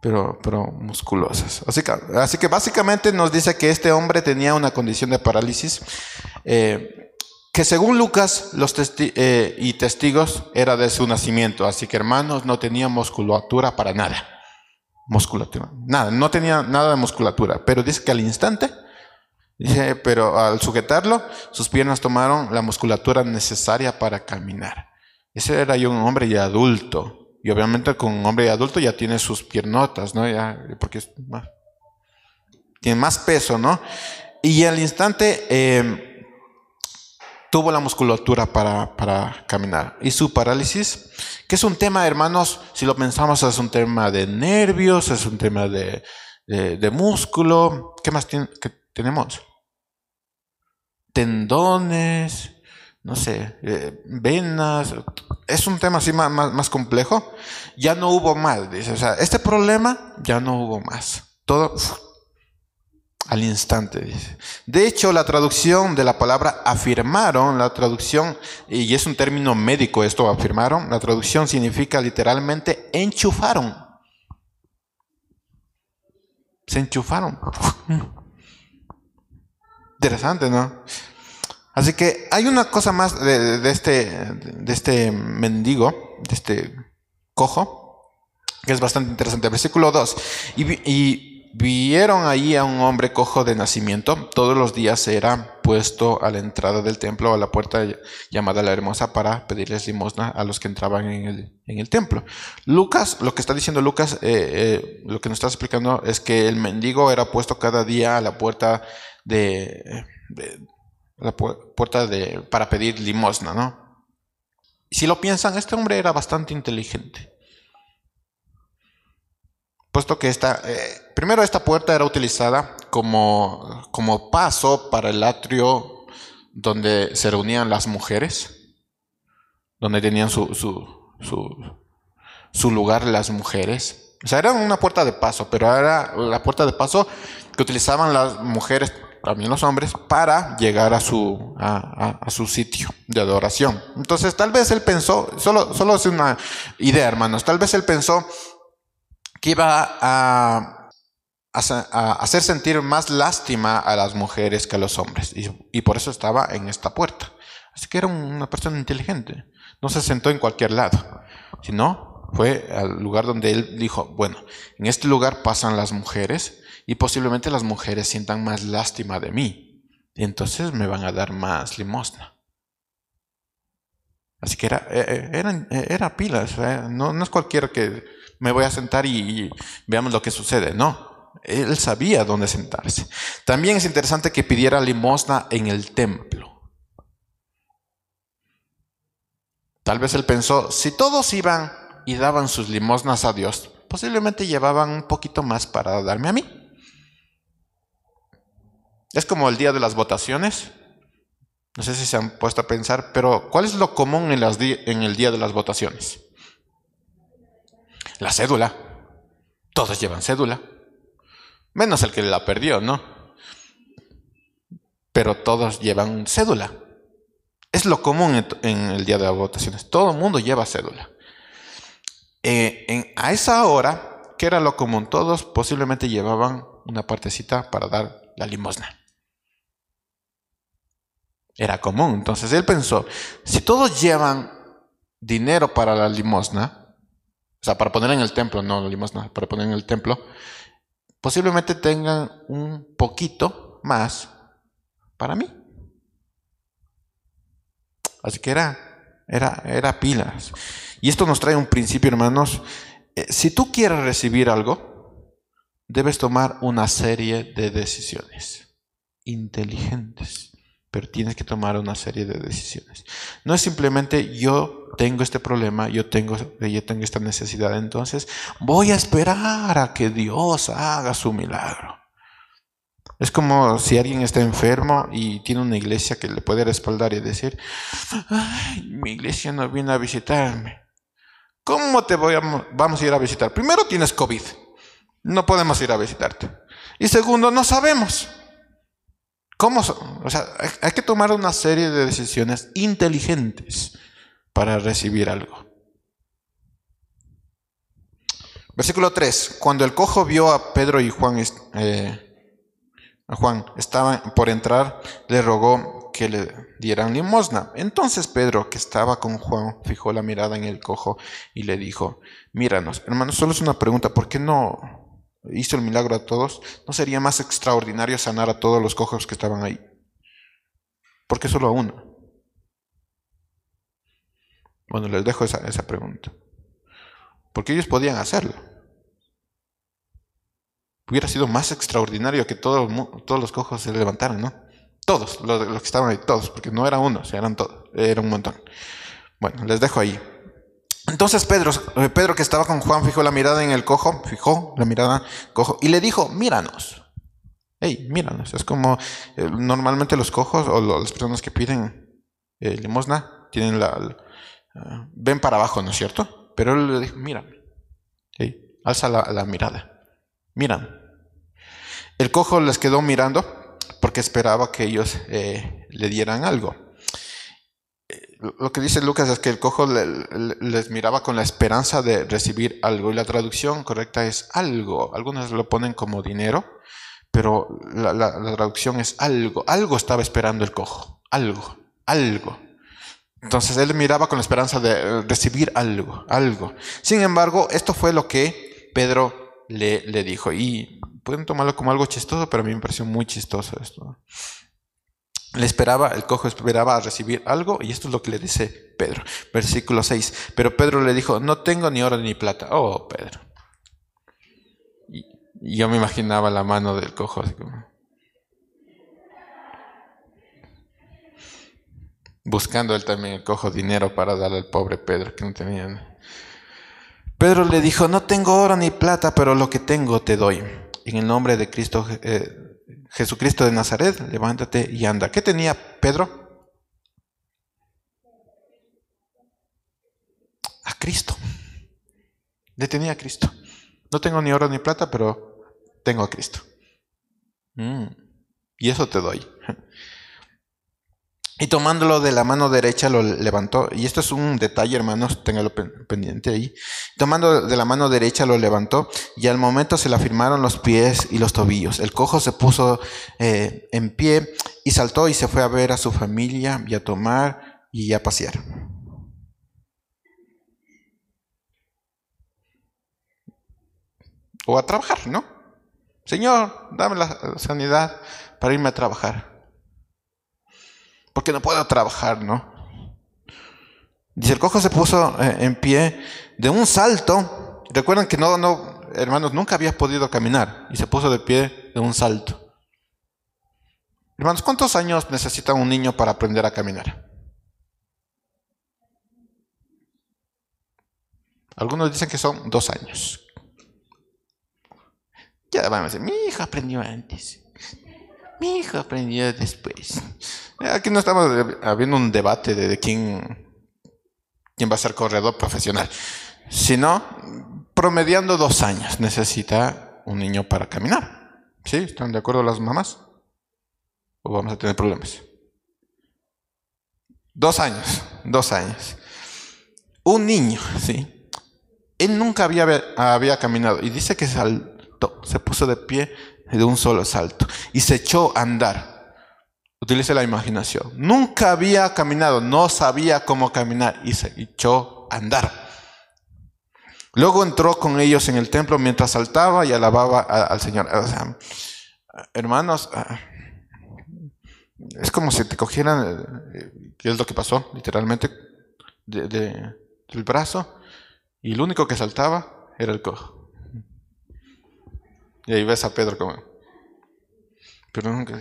pero, pero musculosas. Así que, así que básicamente nos dice que este hombre tenía una condición de parálisis eh, que según Lucas los eh, y testigos era de su nacimiento. Así que hermanos, no tenía musculatura para nada. Musculatura, nada, no tenía nada de musculatura. Pero dice que al instante, dice, pero al sujetarlo, sus piernas tomaron la musculatura necesaria para caminar. Ese era yo un hombre ya adulto. Y obviamente con un hombre adulto ya tiene sus piernotas, ¿no? Ya, porque tiene más peso, ¿no? Y al instante em, tuvo la musculatura para, para, caminar. Y su parálisis, que es un tema, hermanos, si lo pensamos, es un tema de nervios, es un tema de, de, músculo. ¿Qué más tenemos? Tendones, no sé, eh, venas, es un tema así más, más, complejo. Ya no hubo más, dice, o sea, este problema ya no hubo más. Todo al instante, dice. De hecho, la traducción de la palabra afirmaron, la traducción, y es un término médico esto, afirmaron, la traducción significa literalmente enchufaron. Se enchufaron. Interesante, ¿no? Así que hay una cosa más de, este, de este mendigo, de este cojo, que es bastante interesante. Versículo 2. Y, vieron ahí a un hombre cojo de nacimiento. Todos los días era puesto a la entrada del templo, a la puerta llamada la hermosa, para pedirles limosna a los que entraban en el, en el templo. Lucas, lo que está diciendo Lucas, eh, eh, lo que nos está explicando es que el mendigo era puesto cada día a la puerta de la puerta de, para pedir limosna, ¿no? Si lo piensan, este hombre era bastante inteligente. Puesto que esta, eh, primero esta puerta era utilizada como, como paso para el atrio donde se reunían las mujeres, donde tenían su, su, su, su lugar las mujeres. O sea, era una puerta de paso, pero era la puerta de paso que utilizaban las mujeres también los hombres, para llegar a su, a, su sitio de adoración. Entonces, tal vez él pensó, solo, solo es una idea, hermanos, tal vez él pensó que iba a, hacer sentir más lástima a las mujeres que a los hombres, y, y por eso estaba en esta puerta. Así que era una persona inteligente, no se sentó en cualquier lado, sino fue al lugar donde él dijo, bueno, en este lugar pasan las mujeres, y posiblemente las mujeres sientan más lástima de mí. Y entonces me van a dar más limosna. Así que era, eh, eh, eh, era, pilas. No, no, es cualquiera que me voy a sentar y, veamos lo que sucede. No. Él sabía dónde sentarse. También es interesante que pidiera limosna en el templo. Tal vez él pensó, si todos iban y daban sus limosnas a Dios, posiblemente llevaban un poquito más para darme a mí. Es como el día de las votaciones. No sé si se han puesto a pensar, pero ¿cuál es lo común en, en el día de las votaciones? La cédula. Todos llevan cédula. Menos el que la perdió, ¿no? Pero todos llevan cédula. Es lo común en el día de las votaciones. Todo el mundo lleva cédula. Eh, a esa hora, ¿qué era lo común? Todos posiblemente llevaban una partecita para dar la limosna era común. Entonces él pensó, si todos llevan dinero para la limosna, o sea, para poner en el templo, no la limosna, para poner en el templo, posiblemente tengan un poquito más para mí. Así que era, era, era pilas. Y esto nos trae un principio, hermanos. Eh, si tú quieres recibir algo, debes tomar una serie de decisiones inteligentes, pero tienes que tomar una serie de decisiones. No es simplemente yo tengo este problema, yo tengo, yo tengo esta necesidad, entonces voy a esperar a que Dios haga su milagro. Es como si alguien está enfermo y tiene una iglesia que le puede respaldar y decir, Ay, mi iglesia no viene a visitarme. ¿Cómo te voy a, vamos a ir a visitar? Primero tienes COVID, no podemos ir a visitarte. Y segundo, no sabemos. ¿Cómo? O sea, hay que tomar una serie de decisiones inteligentes para recibir algo. Versículo 3. Cuando el cojo vio a Pedro y Juan, eh, a Juan estaban por entrar, le rogó que le dieran limosna. Entonces Pedro, que estaba con Juan, fijó la mirada en el cojo y le dijo, míranos, hermanos, solo es una pregunta, ¿por qué no hizo el milagro a todos? ¿No sería más extraordinario sanar a todos los cojos que estaban ahí? ¿Por qué solo a uno? Bueno, les dejo esa, esa pregunta. Porque ellos podían hacerlo. Hubiera sido más extraordinario que todos, todos los cojos se levantaran, ¿no? Todos, los, los, que estaban ahí, todos, porque no era uno, eran todos, era un montón. Bueno, les dejo ahí. Entonces Pedro, eh, Pedro que estaba con Juan, fijó la mirada en el cojo, fijó la mirada cojo y le dijo, míranos. Hey, míranos. Es como eh, normalmente los cojos o las personas que piden eh, limosna tienen la, ven para abajo, ¿no es cierto? Pero él le dijo, mírame. Alza la, mirada. Miran. El cojo les quedó mirando porque esperaba que ellos eh, le dieran algo. Lo que dice Lucas es que el cojo les miraba con la esperanza de recibir algo y la traducción correcta es algo. Algunos lo ponen como dinero, pero la, la traducción es algo. Algo estaba esperando el cojo. Algo. Algo. Entonces él miraba con la esperanza de eh, recibir algo, algo. Sin embargo, esto fue lo que Pedro le, le dijo. Y pueden tomarlo como algo chistoso, pero a mí me pareció muy chistoso esto. Le esperaba, el cojo esperaba recibir algo, y esto es lo que le dice Pedro. Versículo 6. Pero Pedro le dijo, no tengo ni oro ni plata. Oh, Pedro. Y yo me imaginaba la mano del cojo así como... buscando él también el cojo dinero para darle al pobre Pedro que no tenía. Pedro le dijo, no tengo oro ni plata, pero lo que tengo te doy. En el nombre de Cristo, eh, Jesucristo de Nazaret, levántate y anda. ¿Qué tenía Pedro? A Cristo. Le tenía a Cristo. No tengo ni oro ni plata, pero tengo a Cristo. Mm. Y eso te doy. Y tomándolo de la mano derecha lo levantó. Y esto es un detalle, hermanos, téngalo pendiente ahí. Tomando de la mano derecha lo levantó y al momento se le afirmaron los pies y los tobillos. El cojo se puso eh, en pie y saltó y se fue a ver a su familia y a tomar y a pasear. O a trabajar, ¿no? Señor, dame la sanidad para irme a trabajar porque no puedo trabajar, ¿no? Dice, el cojo se puso eh, en pie de un salto. Recuerden que no, no, hermanos, nunca había podido caminar y se puso de pie de un salto. Hermanos, ¿cuántos años necesita un niño para aprender a caminar? Algunos dicen que son dos años. Ya van a decir, mi hija aprendió antes. Mi hijo aprendió después. Aquí no estamos habiendo un debate de quién, quién va a ser corredor profesional, sino promediando dos años necesita un niño para caminar. ¿Sí? ¿Están de acuerdo las mamás? ¿O vamos a tener problemas? Dos años, dos años. Un niño, ¿sí? Él nunca había, había caminado y dice que saltó, se puso de pie de un solo salto y se echó a andar. Utilice la imaginación. Nunca había caminado, no sabía cómo caminar y se echó a andar. Luego entró con ellos en el templo mientras saltaba y alababa al Señor. hermanos, ah, Es como si te cogieran, eh, que es lo que pasó, literalmente, de- de- del brazo, y el único que saltaba era el cojo. Y ahí ves a Pedro como... Pero nunca...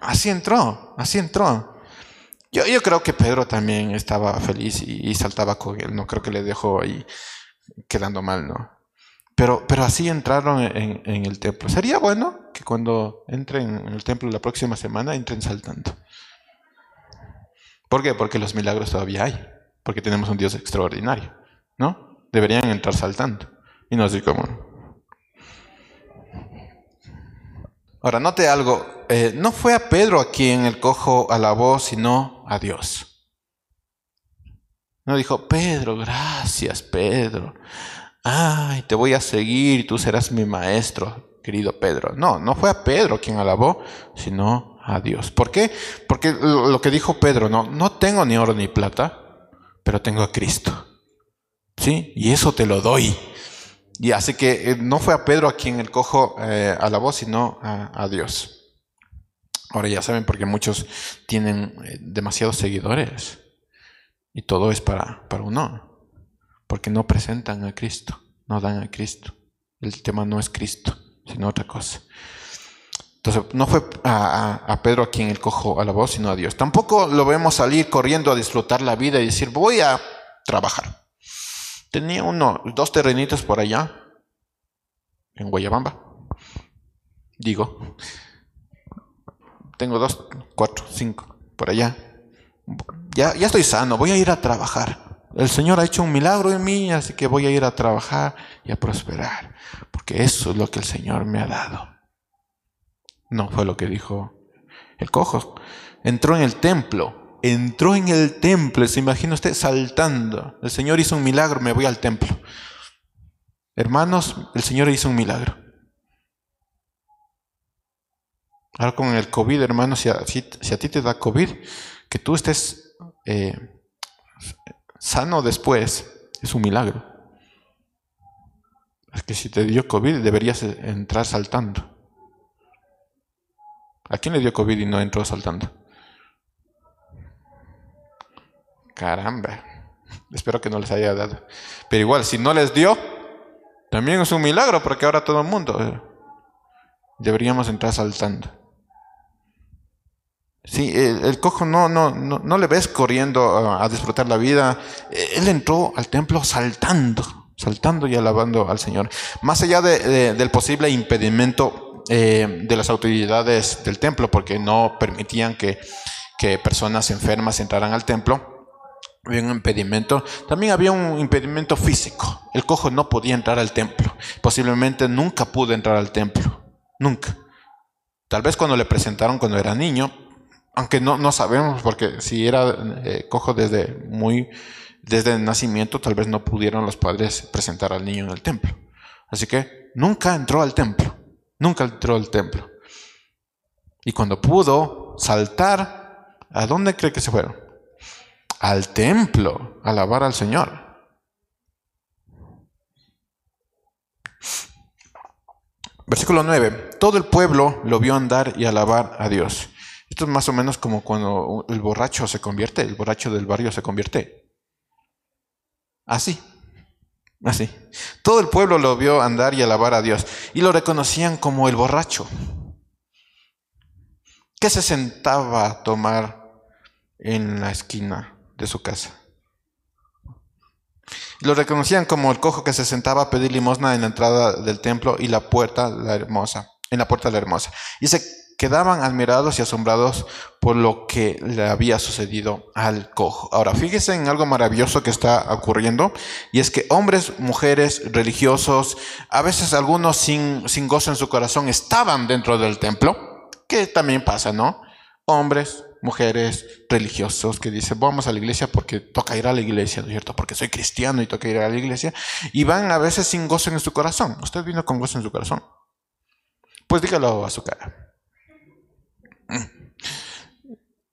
Así entró, así entró. Yo, yo creo que Pedro también estaba feliz y, saltaba con él, no creo que le dejó ahí quedando mal, ¿no? Pero, pero así entraron en, en el templo. Sería bueno que cuando entren en el templo la próxima semana entren saltando. ¿Por qué? Porque los milagros todavía hay. Porque tenemos un Dios extraordinario, ¿no? Deberían entrar saltando. Y no así como... Ahora, note algo. eh, no fue a Pedro a quien el cojo alabó, sino a Dios. No dijo, Pedro, gracias, Pedro. Ay, te voy a seguir, tú serás mi maestro, querido Pedro. No, no fue a Pedro quien alabó, sino a Dios. ¿Por qué? Porque lo que dijo Pedro, no, no tengo ni oro ni plata, pero tengo a Cristo. ¿Sí? Y eso te lo doy. Y así que eh, no fue a Pedro a quien el cojo eh, alabó, sino a, Dios. Ahora ya saben, porque muchos tienen eh, demasiados seguidores. Y todo es para, para uno. Porque no presentan a Cristo, no dan a Cristo. El tema no es Cristo, sino otra cosa. Entonces, no fue a, a- a Pedro a quien el cojo alabó, sino a Dios. Tampoco lo vemos salir corriendo a disfrutar la vida y decir, voy a trabajar. Tenía uno, dos terrenitos por allá, en Guayabamba. Digo, tengo dos, cuatro, cinco, por allá. Ya, ya estoy sano, voy a ir a trabajar. El Señor ha hecho un milagro en mí, así que voy a ir a trabajar y a prosperar, porque eso es lo que el Señor me ha dado. No fue lo que dijo el cojo. Entró en el templo, entró en el templo, se imagina usted saltando. El Señor hizo un milagro, me voy al templo. Hermanos, el Señor hizo un milagro. Ahora con el COVID, hermanos, si a, ti te da COVID, que tú estés eh, sano después, es un milagro. Es que si te dio COVID, deberías entrar saltando. ¿A quién le dio COVID y no entró saltando? Caramba. Espero que no les haya dado. Pero igual, si no les dio, también es un milagro porque ahora todo el mundo eh, deberíamos entrar saltando. Sí, el, cojo no, no, no, no le ves corriendo a, disfrutar la vida. Eh, Él entró al templo saltando, saltando y alabando al Señor. Más allá de- del posible impedimento eh, de las autoridades del templo, porque no permitían que, que personas enfermas entraran al templo, había un impedimento. También había un impedimento físico. El cojo no podía entrar al templo. Posiblemente nunca pudo entrar al templo. Nunca. Tal vez cuando le presentaron cuando era niño, aunque no, no sabemos, porque si era eh, cojo desde muy desde el nacimiento, tal vez no pudieron los padres presentar al niño en el templo. Así que nunca entró al templo. Nunca entró al templo. Y cuando pudo saltar, ¿a dónde cree que se fueron? Al templo, alabar al Señor. Versículo 9. Todo el pueblo lo vio andar y alabar a Dios. Esto es más o menos como cuando el borracho se convierte, el borracho del barrio se convierte. Así, así. Todo el pueblo lo vio andar y alabar a Dios y lo reconocían como el borracho, que se sentaba a tomar en la esquina de su casa. Lo reconocían como el cojo que se sentaba a pedir limosna en la entrada del templo y la puerta la hermosa, en la puerta de la hermosa. Y se quedaban admirados y asombrados por lo que le había sucedido al cojo. Ahora, fíjese en algo maravilloso que está ocurriendo, y es que hombres, mujeres, religiosos, a veces algunos sin, sin gozo en su corazón, estaban dentro del templo, que también pasa, ¿no? Hombres, mujeres, religiosos que dicen, vamos a la iglesia porque toca ir a la iglesia, ¿no es cierto? Porque soy cristiano y toca ir a la iglesia, y van a veces sin gozo en su corazón. ¿Usted vino con gozo en su corazón? Pues dígalo a su cara.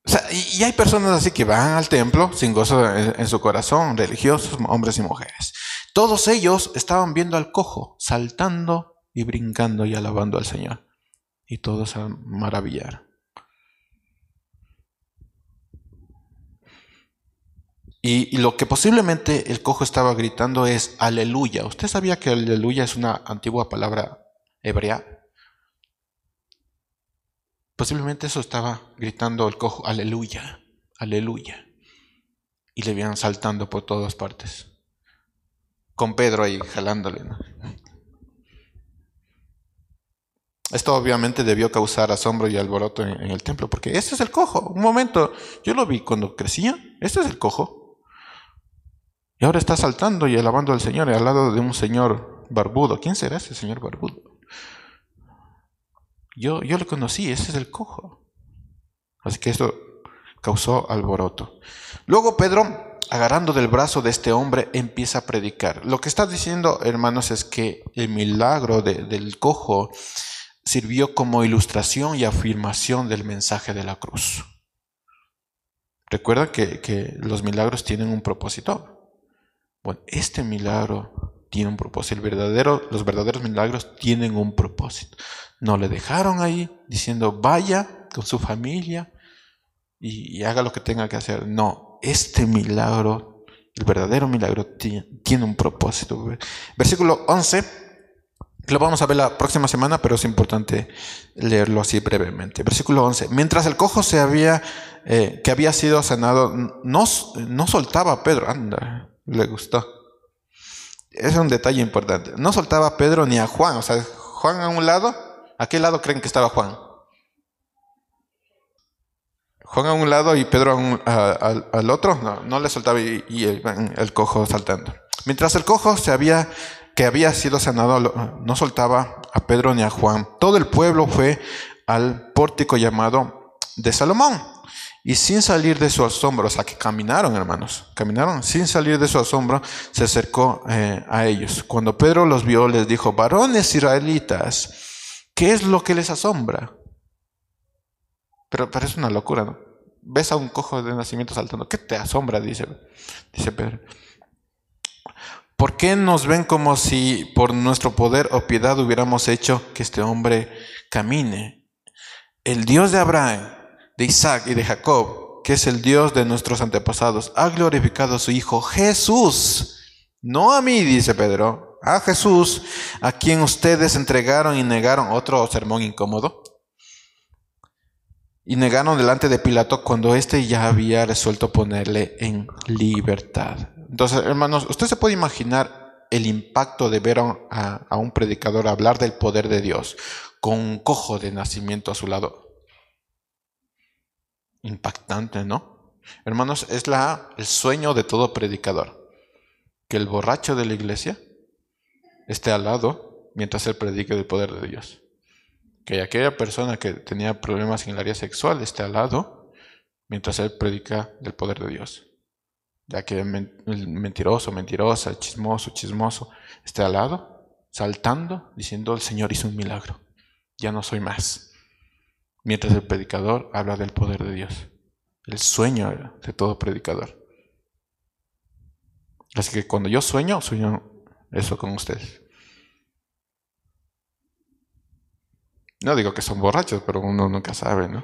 Sea, y, hay personas así que van al templo sin gozo en, en su corazón, religiosos, hombres y mujeres. Todos ellos estaban viendo al cojo, saltando y brincando y alabando al Señor. Y todos se maravillaron. Y, lo que posiblemente el cojo estaba gritando es aleluya. ¿Usted sabía que aleluya es una antigua palabra hebrea? Posiblemente eso estaba gritando el cojo, aleluya, aleluya. Y le iban saltando por todas partes. Con Pedro ahí jalándole. ¿no? Esto obviamente debió causar asombro y alboroto en, en el templo, porque este es el cojo. Un momento, yo lo vi cuando crecía, este es el cojo. Y ahora está saltando y alabando al Señor al lado de un señor barbudo. ¿Quién será ese señor barbudo? Yo, yo conocí, ese es el cojo. Así que esto causó alboroto. Luego Pedro, agarrando del brazo de este hombre, empieza a predicar. Lo que está diciendo, hermanos, es que el milagro de- del cojo sirvió como ilustración y afirmación del mensaje de la cruz. Recuerda que los milagros tienen un propósito. Bueno, este milagro tiene un propósito. El verdadero, los verdaderos milagros tienen un propósito. No le dejaron ahí diciendo vaya con su familia y, y haga lo que tenga que hacer. No, este milagro, el verdadero milagro ti- tiene un propósito. Versículo 11 lo vamos a ver la próxima semana, pero es importante leerlo así brevemente. Versículo 11. Mientras el cojo se había, eh, que había sido sanado, no, no soltaba a Pedro. Anda, le gustó. Es un detalle importante. No soltaba a Pedro ni a Juan. O sea, Juan a un lado. ¿A qué lado creen que estaba Juan? Juan a un lado y Pedro al, otro. No, no le soltaba y, y el, cojo saltando. Mientras el cojo se había que había sido sanado, no soltaba a Pedro ni a Juan. Todo el pueblo fue al pórtico llamado de Salomón. Y sin salir de su asombro, o sea que caminaron, hermanos, caminaron, sin salir de su asombro, se acercó eh, a ellos. Cuando Pedro los vio, les dijo, varones israelitas, ¿qué es lo que les asombra? Pero parece una locura, ¿no? Ves a un cojo de nacimiento saltando, ¿qué te asombra? Dice, dice Pedro. ¿Por qué nos ven como si por nuestro poder o piedad hubiéramos hecho que este hombre camine? El Dios de Abraham, de Isaac y de Jacob, que es el Dios de nuestros antepasados, ha glorificado a su Hijo Jesús. No a mí, dice Pedro, a Jesús, a quien ustedes entregaron y negaron otro sermón incómodo. Y negaron delante de Pilato cuando éste ya había resuelto ponerle en libertad. Entonces, hermanos, usted se puede imaginar el impacto de ver a, a un predicador hablar del poder de Dios con un cojo de nacimiento a su lado. Impactante, ¿no? Hermanos, es la, el sueño de todo predicador. Que el borracho de la iglesia esté al lado mientras él predique del poder de Dios. Que aquella persona que tenía problemas en el área sexual esté al lado mientras él predica del poder de Dios. Ya que el mentiroso, mentirosa, chismoso, chismoso esté al lado, saltando, diciendo el Señor hizo un milagro. Ya no soy más. Mientras el predicador habla del poder de Dios. El sueño de todo predicador. Así que cuando yo sueño, sueño eso con ustedes. No digo que son borrachos, pero uno nunca sabe, ¿no?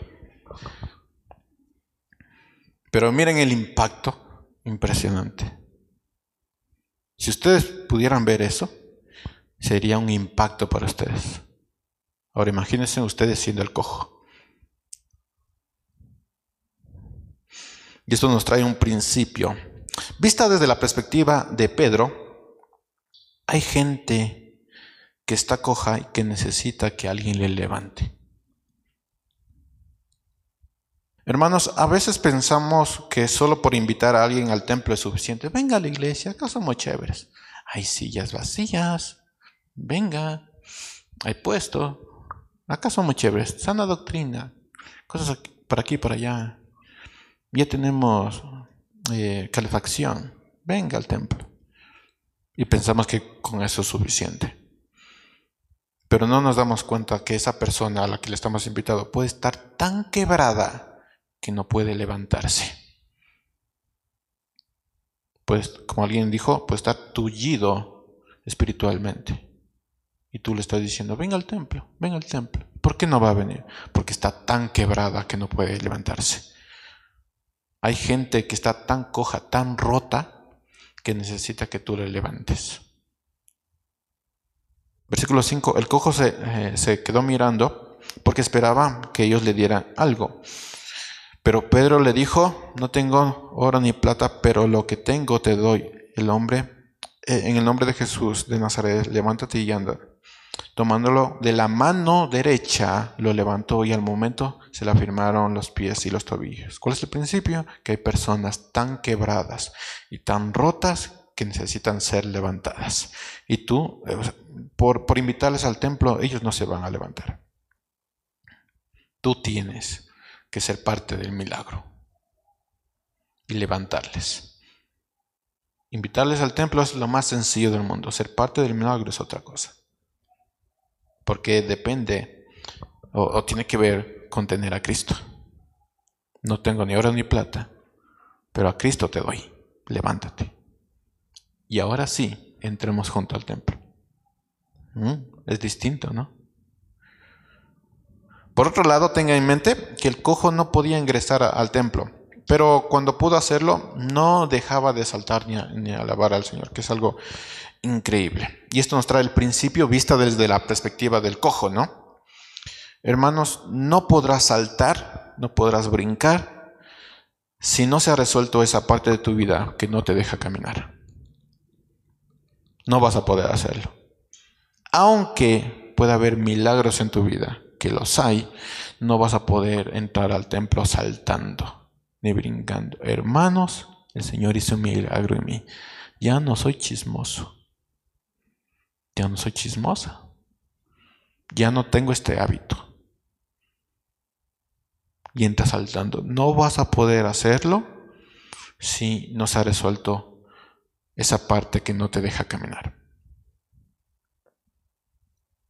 Pero miren el impacto impresionante. Si ustedes pudieran ver eso, sería un impacto para ustedes. Ahora imagínense ustedes siendo el cojo. Y esto nos trae un principio. Vista desde la perspectiva de Pedro, hay gente que está coja y que necesita que alguien le levante. Hermanos, a veces pensamos que solo por invitar a alguien al templo es suficiente. Venga a la iglesia, acá somos chéveres. Hay sillas vacías. Venga, hay puesto. Acá somos chéveres. Sana doctrina. Cosas para aquí y para allá. Ya tenemos eh, calefacción. Venga al templo. Y pensamos que con eso es suficiente. Pero no nos damos cuenta que esa persona a la que le estamos invitando puede estar tan quebrada que no puede levantarse. Pues, como alguien dijo, puede estar tullido espiritualmente. Y tú le estás diciendo, venga al templo, venga al templo. ¿Por qué no va a venir? Porque está tan quebrada que no puede levantarse. Hay gente que está tan coja, tan rota, que necesita que tú le levantes. Versículo 5, el cojo se, eh, se quedó mirando porque esperaba que ellos le dieran algo. Pero Pedro le dijo, no tengo oro ni plata, pero lo que tengo te doy. El hombre, eh, en el nombre de Jesús de Nazaret, levántate y anda. Tomándolo de la mano derecha, lo levantó y al momento se le afirmaron los pies y los tobillos. ¿Cuál es el principio? Que hay personas tan quebradas y tan rotas que necesitan ser levantadas. Y tú, eh, por, por invitarles al templo, ellos no se van a levantar. Tú tienes que ser parte del milagro y levantarles. Invitarles al templo es lo más sencillo del mundo. Ser parte del milagro es otra cosa. Porque depende o, tiene que ver con tener a Cristo. No tengo ni oro ni plata, pero a Cristo te doy. Levántate. Y ahora sí, entremos junto al templo. ¿Mm? Es distinto, ¿no? Por otro lado, tenga en mente que el cojo no podía ingresar al templo, pero cuando pudo hacerlo, no dejaba de saltar ni, ni alabar al Señor, que es algo increíble. Y esto nos trae el principio vista desde la perspectiva del cojo, ¿no? Hermanos, no podrás saltar, no podrás brincar, si no se ha resuelto esa parte de tu vida que no te deja caminar. No vas a poder hacerlo. Aunque pueda haber milagros en tu vida, que los hay, no vas a poder entrar al templo saltando ni brincando. Hermanos, el Señor hizo un milagro en mí. Ya no soy chismoso. Ya no soy chismosa. Ya no tengo este hábito. Y entras saltando. No vas a poder hacerlo si no se ha resuelto esa parte que no te deja caminar.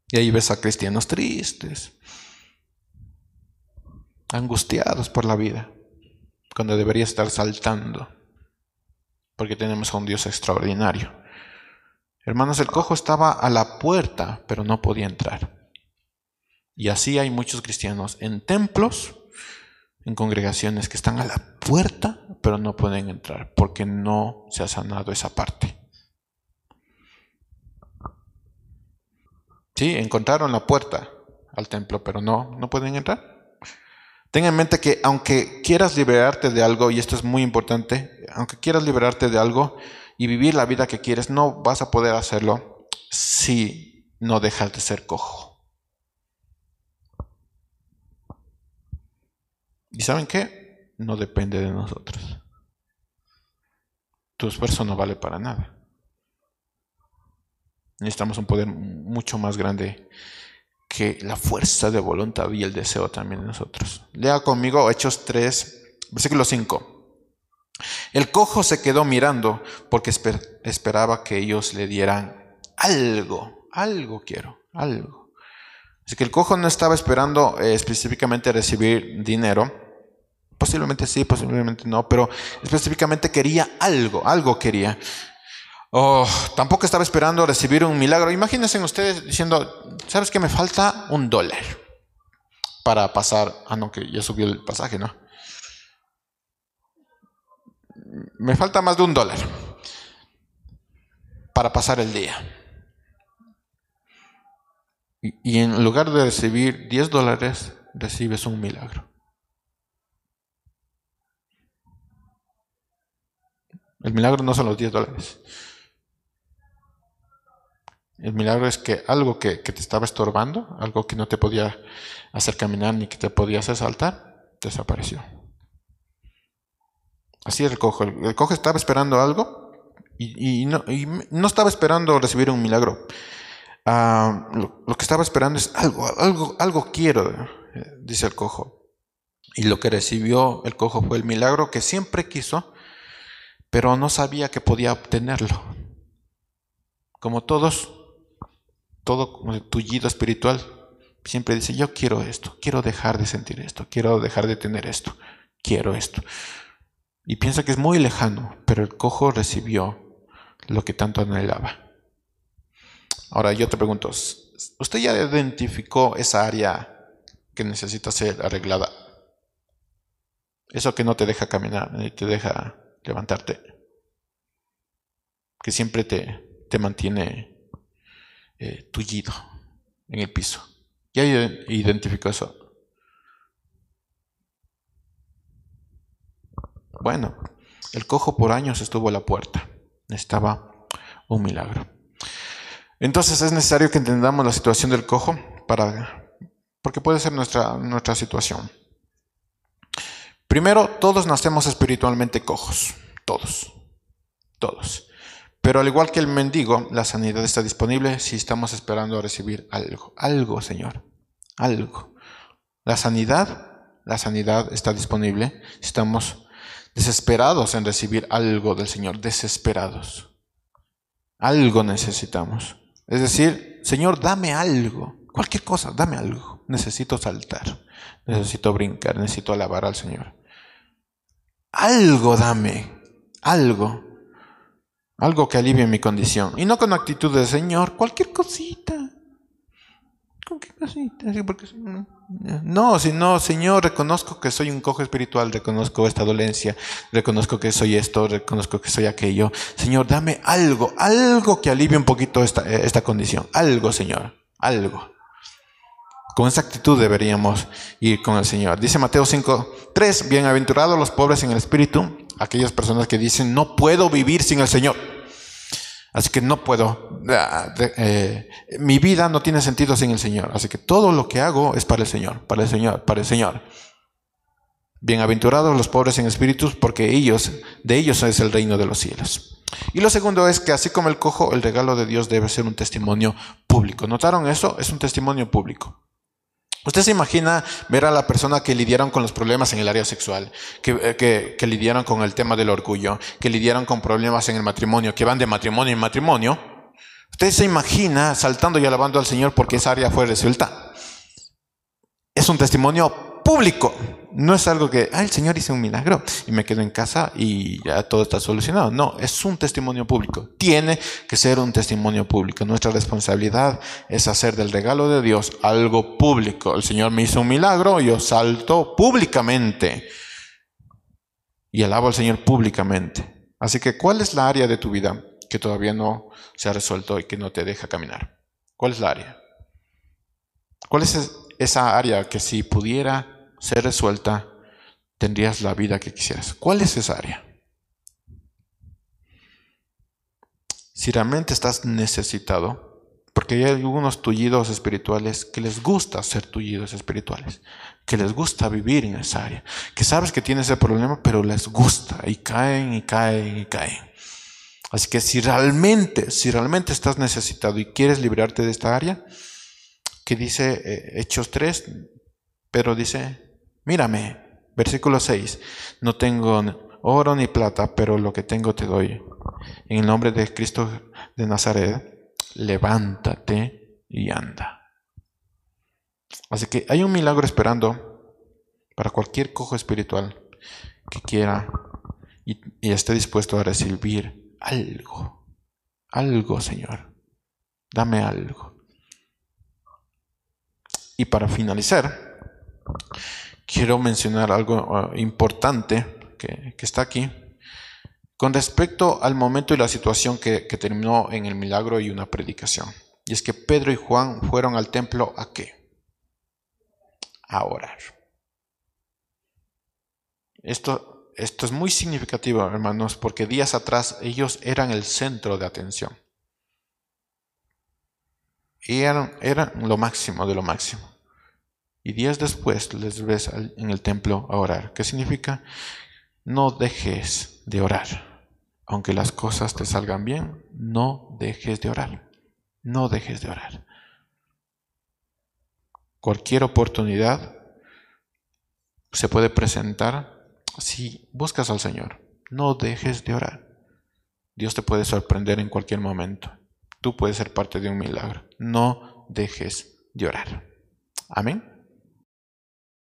Y ahí ves a cristianos tristes, angustiados por la vida, cuando debería estar saltando, porque tenemos a un Dios extraordinario. Hermanos, el cojo estaba a la puerta, pero no podía entrar. Y así hay muchos cristianos en templos, en congregaciones que están a la puerta, pero no pueden entrar, porque no se ha sanado esa parte. Sí, encontraron la puerta al templo, pero no, no pueden entrar. Ten en mente que aunque quieras liberarte de algo, y esto es muy importante, aunque quieras liberarte de algo y vivir la vida que quieres, no vas a poder hacerlo si no dejas de ser cojo. ¿Y saben qué? No depende de nosotros. Tu esfuerzo no vale para nada. Necesitamos un poder mucho más grande que la fuerza de voluntad y el deseo también de nosotros. Lea conmigo Hechos 3, versículo 5. El cojo se quedó mirando porque esper- esperaba que ellos le dieran algo, algo quiero, algo. Así que el cojo no estaba esperando eh, específicamente recibir dinero, posiblemente sí, posiblemente no, pero específicamente quería algo, algo quería. Oh, tampoco estaba esperando recibir un milagro. Imagínense ustedes diciendo, ¿sabes qué me falta? Un dólar para pasar. Ah, no, que ya subió el pasaje, ¿no? Me falta más de un dólar para pasar el día. Y, en lugar de recibir 10 dólares, recibes un milagro. El milagro no son los 10 dólares. El milagro es que algo que, que te estaba estorbando, algo que no te podía hacer caminar ni que te podía hacer saltar, desapareció. Así es el cojo. El, cojo estaba esperando algo y, no, estaba esperando recibir un milagro. Ah, lo, lo que estaba esperando es algo, algo, algo quiero, eh, dice el cojo. Y lo que recibió el cojo fue el milagro que siempre quiso, pero no sabía que podía obtenerlo. Como todos, todo tullido espiritual siempre dice, yo quiero esto, quiero dejar de sentir esto, quiero dejar de tener esto, quiero esto. Y piensa que es muy lejano, pero el cojo recibió lo que tanto anhelaba. Ahora yo te pregunto, ¿usted ya identificó esa área que necesita ser arreglada? Eso que no te deja caminar, ni te deja levantarte. Que siempre te, te mantiene eh, tullido en el piso. Ya identificó eso. Bueno, el cojo por años estuvo a la puerta. Estaba un milagro. Entonces es necesario que entendamos la situación del cojo para, porque puede ser nuestra, nuestra situación. Primero, todos nacemos espiritualmente cojos, todos, todos. Pero al igual que el mendigo, la sanidad está disponible si estamos esperando a recibir algo, algo, Señor, algo. La sanidad, la sanidad está disponible si estamos desesperados en recibir algo del Señor, desesperados. Algo necesitamos. Es decir, Señor, dame algo. Cualquier cosa, dame algo. Necesito saltar, necesito brincar, necesito alabar al Señor. Algo dame, algo. Algo que alivie mi condición. Y no con actitud de Señor, cualquier cosita. Cosita. Porque, no, Señor, reconozco que soy un cojo espiritual, reconozco esta dolencia, reconozco que soy esto, reconozco que soy aquello. Señor, dame algo, algo que alivie un poquito esta, esta condición. Algo, Señor, algo. Con esa actitud deberíamos ir con el Señor. Dice Mateo 5, 3, bienaventurados los pobres en el espíritu, aquellas personas que dicen, no puedo vivir sin el Señor. Así que no puedo, ah, eh, mi vida no tiene sentido sin el Señor. Así que todo lo que hago es para el Señor, para el Señor, para el Señor. Bienaventurados los pobres en espíritus, porque ellos, de ellos es el reino de los cielos. Y lo segundo es que así como el cojo, el regalo de Dios debe ser un testimonio público. ¿Notaron eso? Es un testimonio público. Usted se imagina ver a la persona que lidiaron con los problemas en el área sexual, que, eh, que, lidiaron con el tema del orgullo, que lidiaron con problemas en el matrimonio, que van de matrimonio en matrimonio. Usted se imagina saltando y alabando al Señor porque esa área fue resuelta. Es un testimonio público. No es algo que, el Señor hizo un milagro y me quedo en casa y ya todo está solucionado. No, es un testimonio público. Tiene que ser un testimonio público. Nuestra responsabilidad es hacer del regalo de Dios algo público. El Señor me hizo un milagro, yo salto públicamente y alabo al Señor públicamente. Así que, ¿cuál es la área de tu vida que todavía no se ha resuelto y que no te deja caminar? ¿Cuál es la área? ¿Cuál es esa área que si pudiera ser resuelta, tendrías la vida que quisieras. ¿Cuál es esa área? Si realmente estás necesitado, porque hay algunos tullidos espirituales que les gusta ser tullidos espirituales, que les gusta vivir en esa área, que sabes que tienes ese problema, pero les gusta y caen y caen y caen. Así que si realmente, si realmente estás necesitado y quieres librarte de esta área, que dice eh, Hechos 3, pero dice, Mírame, versículo 6, no tengo oro ni plata, pero lo que tengo te doy. En el nombre de Cristo de Nazaret, levántate y anda. Así que hay un milagro esperando para cualquier cojo espiritual que quiera y, y esté dispuesto a recibir algo. Algo, Señor. Dame algo. Y para finalizar, quiero mencionar algo ah, importante que, está aquí. Con respecto al momento y la situación que, terminó en el milagro y una predicación. Y es que Pedro y Juan fueron al templo a qué? A orar. Esto, esto es muy significativo, hermanos, porque días atrás ellos eran el centro de atención. Y eran, eran lo máximo de lo máximo y días después les ves en el templo a orar. ¿Qué significa? No dejes de orar. Aunque las cosas te salgan bien, no dejes de orar. No dejes de orar. Cualquier oportunidad se puede presentar si buscas al Señor. No dejes de orar. Dios te puede sorprender en cualquier momento. Tú puedes ser parte de un milagro. No dejes de orar. Amén.